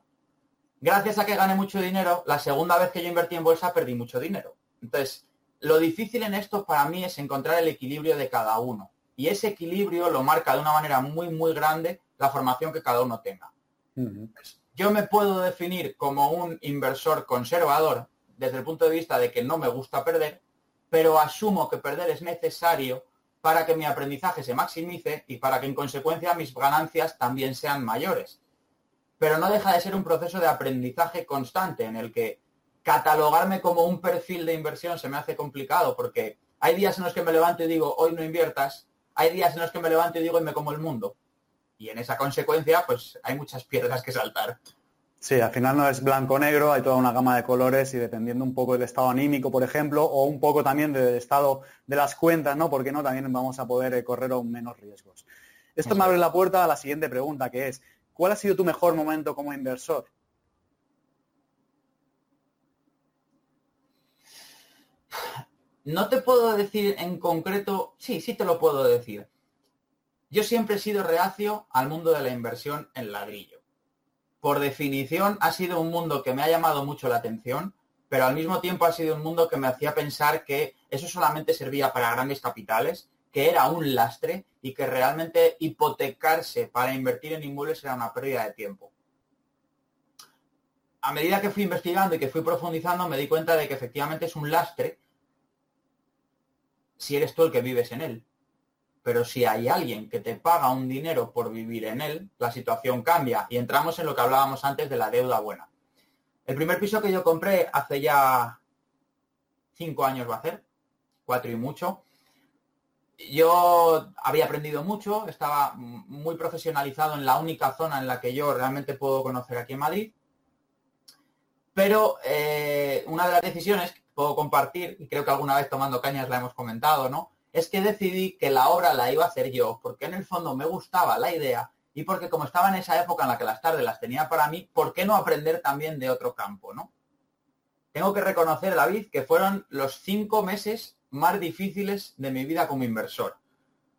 Gracias a que gané mucho dinero, la segunda vez que yo invertí en bolsa perdí mucho dinero. Entonces, lo difícil en esto para mí es encontrar el equilibrio de cada uno. Y ese equilibrio lo marca de una manera muy, muy grande la formación que cada uno tenga. Yo me puedo definir como un inversor conservador desde el punto de vista de que no me gusta perder, pero asumo que perder es necesario para que mi aprendizaje se maximice y para que en consecuencia mis ganancias también sean mayores. Pero no deja de ser un proceso de aprendizaje constante en el que catalogarme como un perfil de inversión se me hace complicado porque hay días en los que me levanto y digo, hoy no inviertas, hay días en los que me levanto y digo, hoy me como el mundo. Y en esa consecuencia, pues hay muchas piedras que saltar. Sí, al final no es blanco-negro, hay toda una gama de colores y dependiendo un poco del estado anímico, por ejemplo, o un poco también del estado de las cuentas, ¿no? Porque no, también vamos a poder eh, correr aún menos riesgos. Esto me abre la puerta a la siguiente pregunta, que es, ¿cuál ha sido tu mejor momento como inversor? No te puedo decir en concreto, sí, sí te lo puedo decir. Yo siempre he sido reacio al mundo de la inversión en ladrillo por definición ha sido un mundo que me ha llamado mucho la atención, pero al mismo tiempo ha sido un mundo que me hacía pensar que eso solamente servía para grandes capitales, que era un lastre y que realmente hipotecarse para invertir en inmuebles era una pérdida de tiempo. A medida que fui investigando y que fui profundizando, me di cuenta de que efectivamente es un lastre si eres tú el que vives en él. Pero si hay alguien que te paga un dinero por vivir en él, la situación cambia y entramos en lo que hablábamos antes de la deuda buena. El primer piso que yo compré hace ya cinco años va a ser, cuatro y mucho. Yo había aprendido mucho, estaba muy profesionalizado en la única zona en la que yo realmente puedo conocer aquí en Madrid. Pero eh, una de las decisiones que puedo compartir, y creo que alguna vez tomando cañas la hemos comentado, ¿no? Es que decidí que la obra la iba a hacer yo, porque en el fondo me gustaba la idea y porque como estaba en esa época en la que las tardes las tenía para mí, ¿por qué no aprender también de otro campo, no? Tengo que reconocer, David, que fueron los cinco meses más difíciles de mi vida como inversor,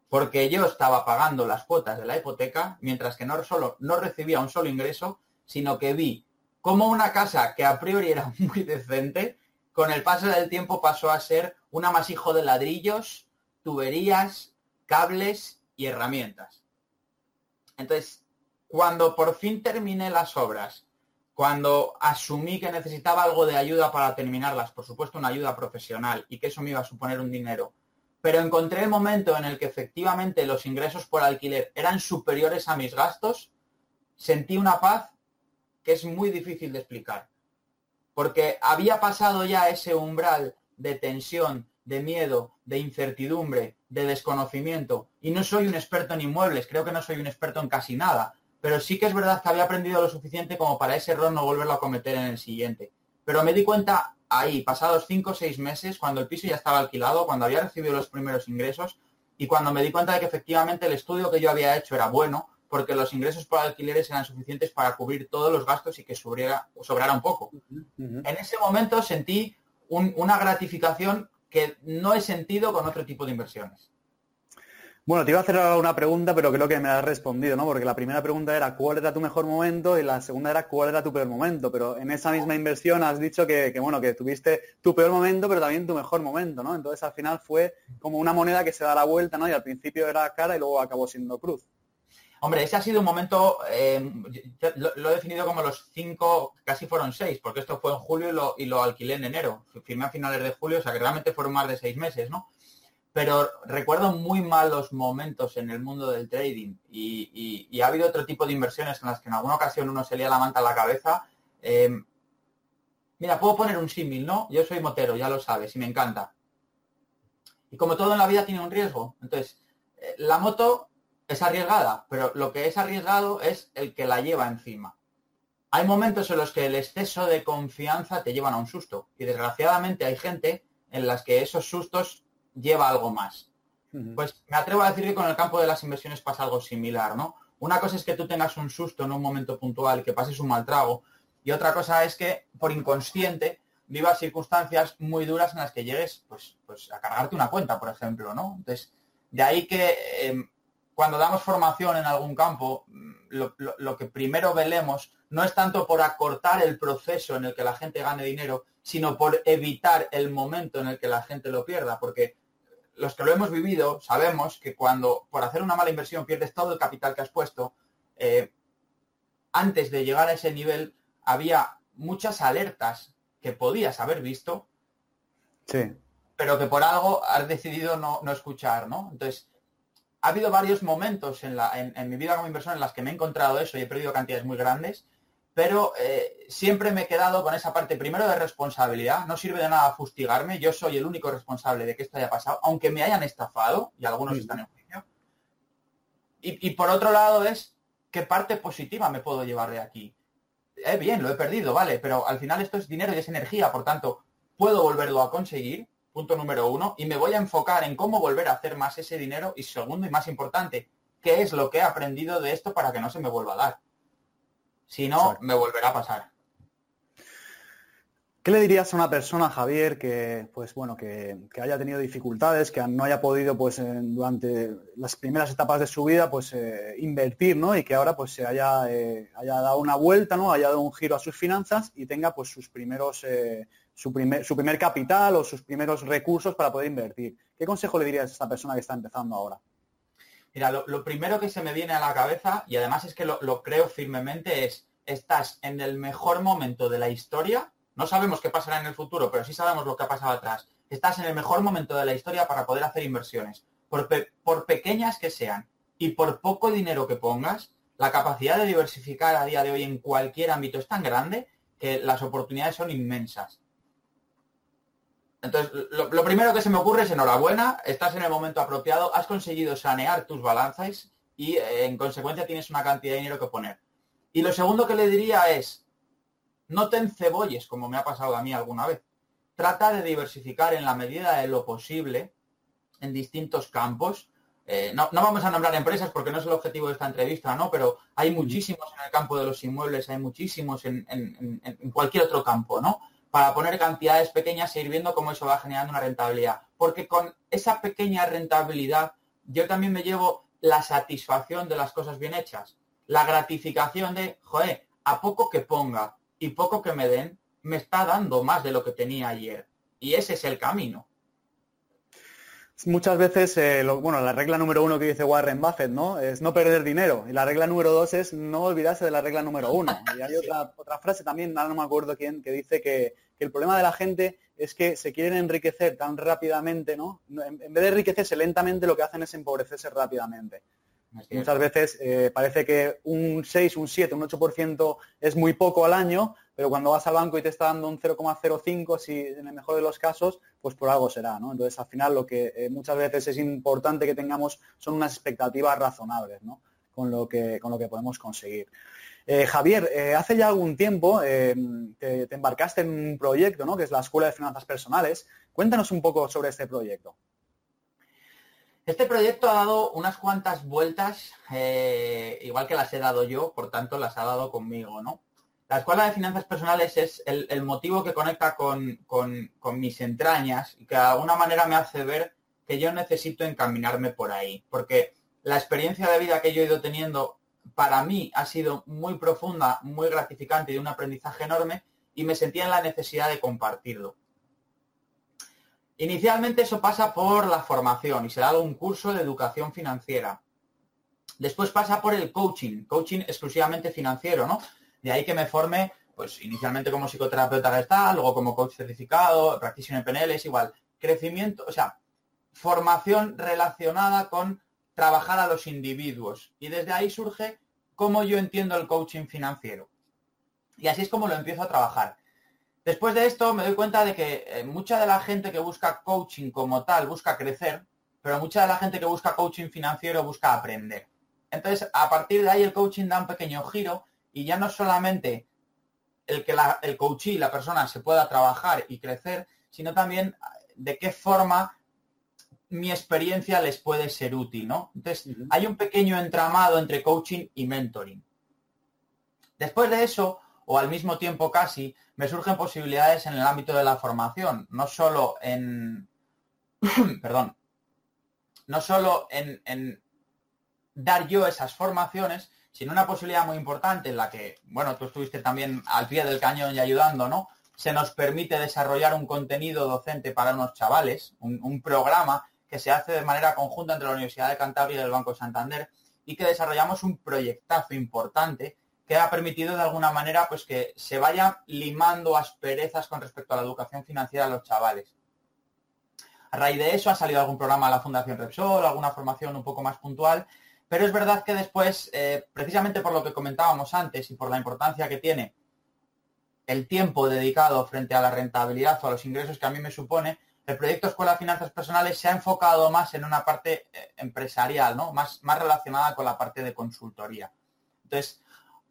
porque yo estaba pagando las cuotas de la hipoteca, mientras que no solo no recibía un solo ingreso, sino que vi como una casa que a priori era muy decente, con el paso del tiempo pasó a ser un amasijo de ladrillos, tuberías, cables y herramientas. Entonces, cuando por fin terminé las obras, cuando asumí que necesitaba algo de ayuda para terminarlas, por supuesto una ayuda profesional y que eso me iba a suponer un dinero, pero encontré el momento en el que efectivamente los ingresos por alquiler eran superiores a mis gastos, sentí una paz que es muy difícil de explicar. Porque había pasado ya ese umbral de tensión, de miedo, de incertidumbre, de desconocimiento. Y no soy un experto en inmuebles, creo que no soy un experto en casi nada, pero sí que es verdad que había aprendido lo suficiente como para ese error no volverlo a cometer en el siguiente. Pero me di cuenta ahí, pasados cinco o seis meses, cuando el piso ya estaba alquilado, cuando había recibido los primeros ingresos y cuando me di cuenta de que efectivamente el estudio que yo había hecho era bueno, porque los ingresos por alquileres eran suficientes para cubrir todos los gastos y que sobrara, sobrara un poco. En ese momento sentí una gratificación que no he sentido con otro tipo de inversiones. Bueno, te iba a hacer una pregunta, pero creo que me has respondido, ¿no? Porque la primera pregunta era cuál era tu mejor momento y la segunda era cuál era tu peor momento. Pero en esa misma inversión has dicho que, bueno, que tuviste tu peor momento, pero también tu mejor momento, ¿no? Entonces al final fue como una moneda que se da la vuelta, ¿no? Y al principio era cara y luego acabó siendo cruz. Hombre, ese ha sido un momento, eh, lo, he definido como los cinco, casi fueron seis, porque esto fue en julio y lo, alquilé en enero. Firmé a finales de julio, o sea que realmente fueron más de seis meses, ¿no? Pero recuerdo muy malos momentos en el mundo del trading y, ha habido otro tipo de inversiones en las que en alguna ocasión uno se lía la manta a la cabeza. Eh, mira, puedo poner un símil, ¿no? Yo soy motero, ya lo sabes, y me encanta. Y como todo en la vida tiene un riesgo. Entonces, eh, la moto es arriesgada, pero lo que es arriesgado es el que la lleva encima. Hay momentos en los que el exceso de confianza te llevan a un susto y desgraciadamente hay gente en las que esos sustos lleva algo más. Pues me atrevo a decir que con el campo de las inversiones pasa algo similar, ¿no? Una cosa es que tú tengas un susto en un momento puntual, que pases un mal trago, y otra cosa es que por inconsciente vivas circunstancias muy duras en las que llegues pues, pues a cargarte una cuenta, por ejemplo, ¿no? Entonces, de ahí que em, cuando damos formación en algún campo, mm, lo, que primero velemos no es tanto por acortar el proceso en el que la gente gane dinero, sino por evitar el momento en el que la gente lo pierda, porque los que lo hemos vivido sabemos que cuando por hacer una mala inversión pierdes todo el capital que has puesto, eh, antes de llegar a ese nivel había muchas alertas que podías haber visto, pero que por algo has decidido no, escuchar, ¿no? Entonces, ha habido varios momentos en, la, en, mi vida como inversor en las que me he encontrado eso y he perdido cantidades muy grandes, pero eh, siempre me he quedado con esa parte primero de responsabilidad. No sirve de nada fustigarme, yo soy el único responsable de que esto haya pasado, aunque me hayan estafado, y algunos están en juicio. Y, y por otro lado es qué parte positiva me puedo llevar de aquí eh, bien, lo he perdido, vale, pero al final esto es dinero y es energía, por tanto, puedo volverlo a conseguir, punto número uno, y me voy a enfocar en cómo volver a hacer más ese dinero y segundo y más importante, qué es lo que he aprendido de esto para que no se me vuelva a dar. Si no, me volverá a pasar. ¿Qué le dirías a una persona, Javier, que pues bueno, que, haya tenido dificultades, que no haya podido pues durante las primeras etapas de su vida pues eh, invertir, ¿no? Y que ahora pues se haya, eh, haya dado una vuelta, ¿no? Haya dado un giro a sus finanzas y tenga pues sus primeros eh, su primer su primer capital o sus primeros recursos para poder invertir. ¿Qué consejo le dirías a esta persona que está empezando ahora? Mira, lo, primero que se me viene a la cabeza, y además es que lo creo firmemente, es estás en el mejor momento de la historia no sabemos qué pasará en el futuro, pero sí sabemos lo que ha pasado atrás. Estás en el mejor momento de la historia para poder hacer inversiones. Por, por pequeñas que sean y por poco dinero que pongas, la capacidad de diversificar a día de hoy en cualquier ámbito es tan grande que las oportunidades son inmensas. Entonces, lo, primero que se me ocurre es enhorabuena, estás en el momento apropiado, has conseguido sanear tus balanzas y eh, en consecuencia tienes una cantidad de dinero que poner. Y lo segundo que le diría es, no te encebolles, como me ha pasado a mí alguna vez. Trata de diversificar en la medida de lo posible en distintos campos. Eh, no, vamos a nombrar empresas porque no es el objetivo de esta entrevista, ¿no? Pero hay muchísimos en el campo de los inmuebles, hay muchísimos en, cualquier otro campo, ¿no? Para poner cantidades pequeñas e ir viendo cómo eso va generando una rentabilidad. Porque con esa pequeña rentabilidad yo también me llevo la satisfacción de las cosas bien hechas. La gratificación de, joder, a poco que ponga, y poco que me den me está dando más de lo que tenía ayer. Y ese es el camino. Muchas veces, eh, bueno, la regla número uno que dice Warren Buffett, ¿no? Es no perder dinero. Y la regla número dos es no olvidarse de la regla número uno. Y hay otra, otra frase también, no me acuerdo quién, que dice que, el problema de la gente es que se quieren enriquecer tan rápidamente, ¿no? En, vez de enriquecerse lentamente, lo que hacen es empobrecerse rápidamente. Muchas veces eh, parece que un 6, un 7, un 8% es muy poco al año, pero cuando vas al banco y te está dando un 0,05, si en el mejor de los casos, pues por algo será, ¿no? Entonces, al final lo que eh, muchas veces es importante que tengamos son unas expectativas razonables, ¿no? Con lo que, con lo que podemos conseguir. Eh, Javier, hace ya algún tiempo te, te, embarcaste en un proyecto, ¿no? Que es la Escuela de Finanzas Personales. Cuéntanos un poco sobre este proyecto. Este proyecto ha dado unas cuantas vueltas, eh, igual que las he dado yo, por tanto las ha dado conmigo, ¿no? La Escuela de Finanzas Personales es el, motivo que conecta con, mis entrañas y que de alguna manera me hace ver que yo necesito encaminarme por ahí, porque la experiencia de vida que yo he ido teniendo para mí ha sido muy profunda, muy gratificante y un aprendizaje enorme y me sentía en la necesidad de compartirlo. Inicialmente eso pasa por la formación y se da un curso de educación financiera. Después pasa por el coaching, coaching exclusivamente financiero, ¿no? De ahí que me forme, pues inicialmente como psicoterapeuta gestal, luego como coach certificado, practitioner en PNL, es igual. Crecimiento, o sea, formación relacionada con trabajar a los individuos. Y desde ahí surge cómo yo entiendo el coaching financiero. Y así es como lo empiezo a trabajar. Después de esto me doy cuenta de que eh, mucha de la gente que busca coaching como tal busca crecer, pero mucha de la gente que busca coaching financiero busca aprender. Entonces, a partir de ahí el coaching da un pequeño giro y ya no solamente el que la, el coachee, la persona, se pueda trabajar y crecer, sino también de qué forma mi experiencia les puede ser útil, ¿no? Entonces, hay un pequeño entramado entre coaching y mentoring. Después de eso, o al mismo tiempo casi, me surgen posibilidades en el ámbito de la formación, no solo en, perdón, no solo en, en, dar yo esas formaciones, sino una posibilidad muy importante en la que, bueno, tú estuviste también al pie del cañón y ayudando, ¿no? Se nos permite desarrollar un contenido docente para unos chavales, un, un programa que se hace de manera conjunta entre la Universidad de Cantabria y el Banco de Santander y que desarrollamos un proyectazo importante que ha permitido de alguna manera pues que se vaya limando asperezas con respecto a la educación financiera de los chavales. A raíz de eso ha salido algún programa de la Fundación Repsol, alguna formación un poco más puntual, pero es verdad que después, eh, precisamente por lo que comentábamos antes y por la importancia que tiene el tiempo dedicado frente a la rentabilidad o a los ingresos que a mí me supone, el proyecto Escuela de Finanzas Personales se ha enfocado más en una parte eh, empresarial, ¿no? Más, más relacionada con la parte de consultoría. Entonces,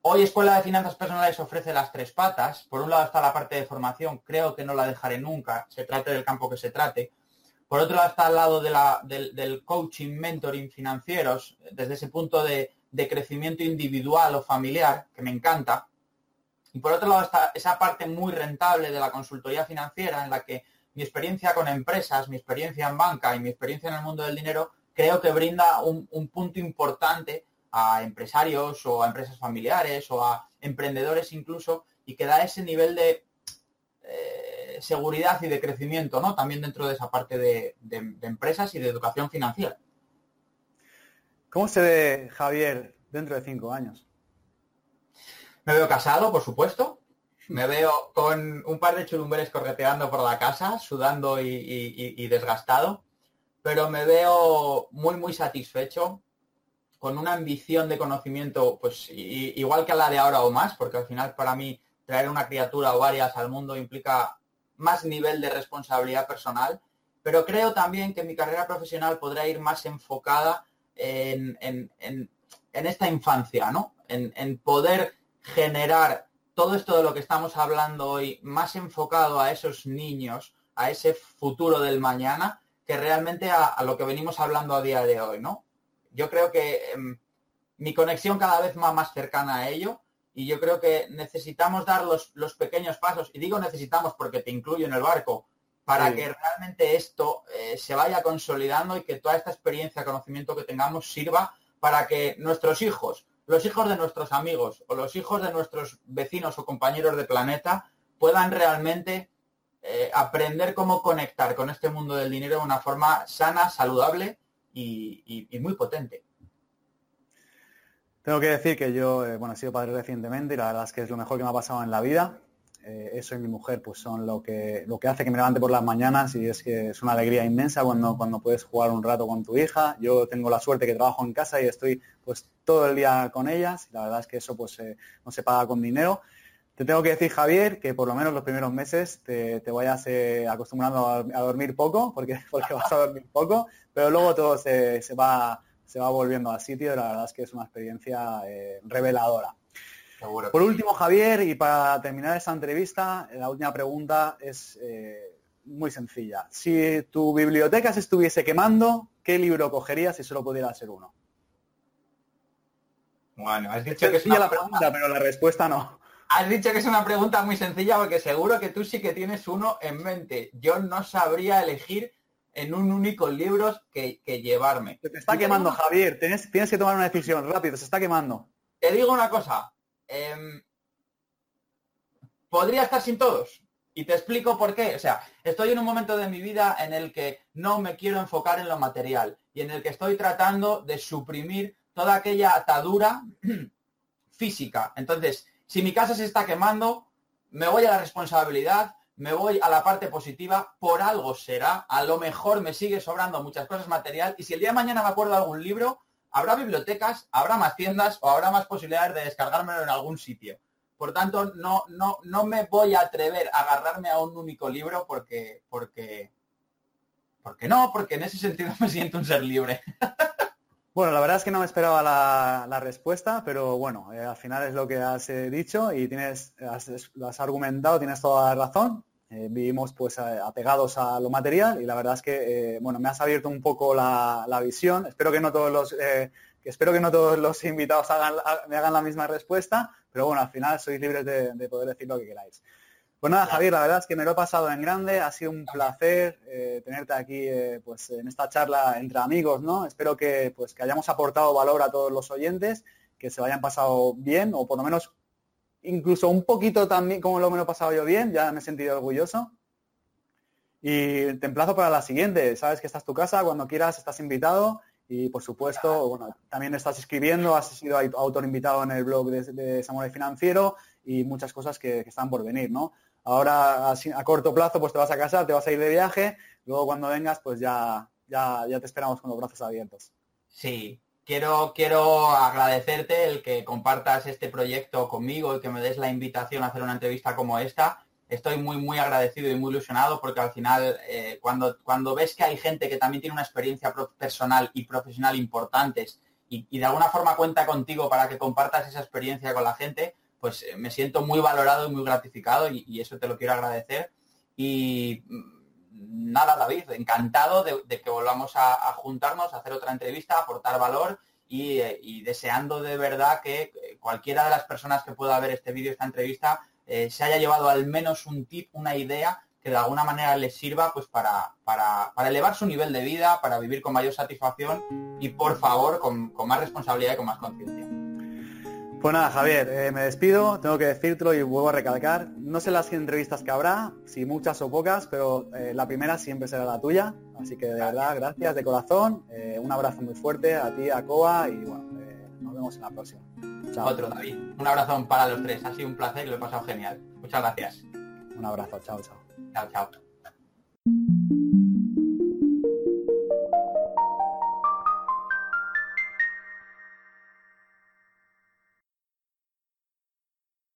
hoy Escuela de Finanzas Personales ofrece las tres patas. Por un lado está la parte de formación, creo que no la dejaré nunca, se trate del campo que se trate. Por otro lado está al lado de la, del, del, coaching, mentoring financieros, desde ese punto de, de crecimiento individual o familiar, que me encanta. Y por otro lado está esa parte muy rentable de la consultoría financiera en la que mi experiencia con empresas, mi experiencia en banca y mi experiencia en el mundo del dinero, creo que brinda un, un punto importante a empresarios o a empresas familiares o a emprendedores incluso y que da ese nivel de eh, seguridad y de crecimiento, ¿no? También dentro de esa parte de, de, de, empresas y de educación financiera. ¿Cómo se ve Javier dentro de cinco años? Me veo casado, por supuesto, me veo con un par de churumberes correteando por la casa, sudando y, desgastado, pero me veo muy, muy satisfecho, con una ambición de conocimiento, pues igual que la de ahora o más, porque al final para mí traer una criatura o varias al mundo implica más nivel de responsabilidad personal, pero creo también que mi carrera profesional podrá ir más enfocada en, en, en, en esta infancia, ¿no? En, poder generar todo esto de lo que estamos hablando hoy más enfocado a esos niños, a ese futuro del mañana, que realmente a, a lo que venimos hablando a día de hoy, ¿no? Yo creo que eh, mi conexión cada vez va más cercana a ello y yo creo que necesitamos dar los, los, pequeños pasos, y digo necesitamos porque te incluyo en el barco, para sí. que realmente esto eh, se vaya consolidando y que toda esta experiencia, conocimiento que tengamos sirva para que nuestros hijos, los hijos de nuestros amigos o los hijos de nuestros vecinos o compañeros de planeta puedan realmente eh, aprender cómo conectar con este mundo del dinero de una forma sana, saludable y, muy potente. Tengo que decir que yo, eh, bueno, he sido padre recientemente y la verdad es que es lo mejor que me ha pasado en la vida. Eh, eso y mi mujer pues son lo que, lo que hace que me levante por las mañanas y es que es una alegría inmensa cuando, cuando puedes jugar un rato con tu hija. Yo tengo la suerte que trabajo en casa y estoy pues todo el día con ellas y la verdad es que eso pues eh, no se paga con dinero. Te tengo que decir, Javier, que por lo menos los primeros meses te, te vayas eh, acostumbrando a, dormir poco, porque, porque vas a dormir poco, pero luego todo se, se, va, se va volviendo al sitio y la verdad es que es una experiencia reveladora. Seguro. Por último, Javier, y para terminar esta entrevista, la última pregunta es eh, muy sencilla. Si tu biblioteca se estuviese quemando, ¿qué libro cogerías si solo pudiera ser uno? Bueno, has dicho que es una la pregunta, pero la respuesta no. Has dicho que es una pregunta muy sencilla porque seguro que tú sí que tienes uno en mente. Yo no sabría elegir en un único libro que, que llevarme. Se te está quemando, Javier. Tienes, tienes que tomar una decisión rápido. Se está quemando. Te digo una cosa. Eh, podría estar sin todos. Y te explico por qué. O sea, estoy en un momento de mi vida en el que no me quiero enfocar en lo material y en el que estoy tratando de suprimir toda aquella atadura física. Entonces, si mi casa se está quemando, me voy a la responsabilidad, me voy a la parte positiva, por algo será, a lo mejor me sigue sobrando muchas cosas material y si el día de mañana me acuerdo de algún libro, habrá bibliotecas, habrá más tiendas o habrá más posibilidades de descargármelo en algún sitio. Por tanto, no, no, no me voy a atrever a agarrarme a un único libro porque, porque ¿por qué no? Porque en ese sentido me siento un ser libre. Bueno, la verdad es que no me esperaba la, respuesta, pero bueno, eh, al final es lo que has eh, dicho y tienes, has argumentado, tienes toda la razón. Eh, vivimos pues apegados a lo material y la verdad es que bueno, me has abierto un poco la, visión. Espero que no todos los espero que no todos los invitados me hagan la misma respuesta, pero bueno, al final sois libres de poder decir lo que queráis. Pues nada, Javier, la verdad es que me lo he pasado en grande, ha sido un placer eh, tenerte aquí eh, pues en esta charla entre amigos, ¿no? Espero que pues que hayamos aportado valor a todos los oyentes, que se lo hayan pasado bien, o por lo menos incluso un poquito también como lo me lo he pasado yo bien, ya me he sentido orgulloso. Y te emplazo para la siguiente, sabes que esta es tu casa, cuando quieras estás invitado y por supuesto, bueno, también estás escribiendo, has sido autor invitado en el blog de, de Samurai Financiero y muchas cosas que, que están por venir, ¿no? Ahora a, corto plazo pues te vas a casar, te vas a ir de viaje, luego cuando vengas pues ya, ya, ya te esperamos con los brazos abiertos. Sí, quiero, quiero agradecerte el que compartas este proyecto conmigo y que me des la invitación a hacer una entrevista como esta. Estoy muy, muy agradecido y muy ilusionado porque al final, eh, cuando, cuando ves que hay gente que también tiene una experiencia personal y profesional importantes y, y, de alguna forma cuenta contigo para que compartas esa experiencia con la gente, pues eh, me siento muy valorado y muy gratificado y, eso te lo quiero agradecer. Y nada, David, encantado de, que volvamos a, juntarnos, a hacer otra entrevista, aportar valor eh, y, deseando de verdad que eh, cualquiera de las personas que pueda ver este vídeo, esta entrevista, se haya llevado al menos un tip, una idea que de alguna manera les sirva pues para, para, elevar su nivel de vida, para vivir con mayor satisfacción y por favor con, con más responsabilidad y con más conciencia. Pues nada, Javier, eh, me despido, tengo que decírtelo y vuelvo a recalcar. No sé las entrevistas que habrá, si muchas o pocas, pero eh, la primera siempre será la tuya. Así que de verdad, gracias de corazón. Eh, un abrazo muy fuerte a ti, a Coa y bueno, nos vemos en la próxima. Chao. Otro, David. Un abrazo para los tres. Ha sido un placer y lo he pasado genial. Muchas gracias. Un abrazo. Chao, chao. Chao, chao.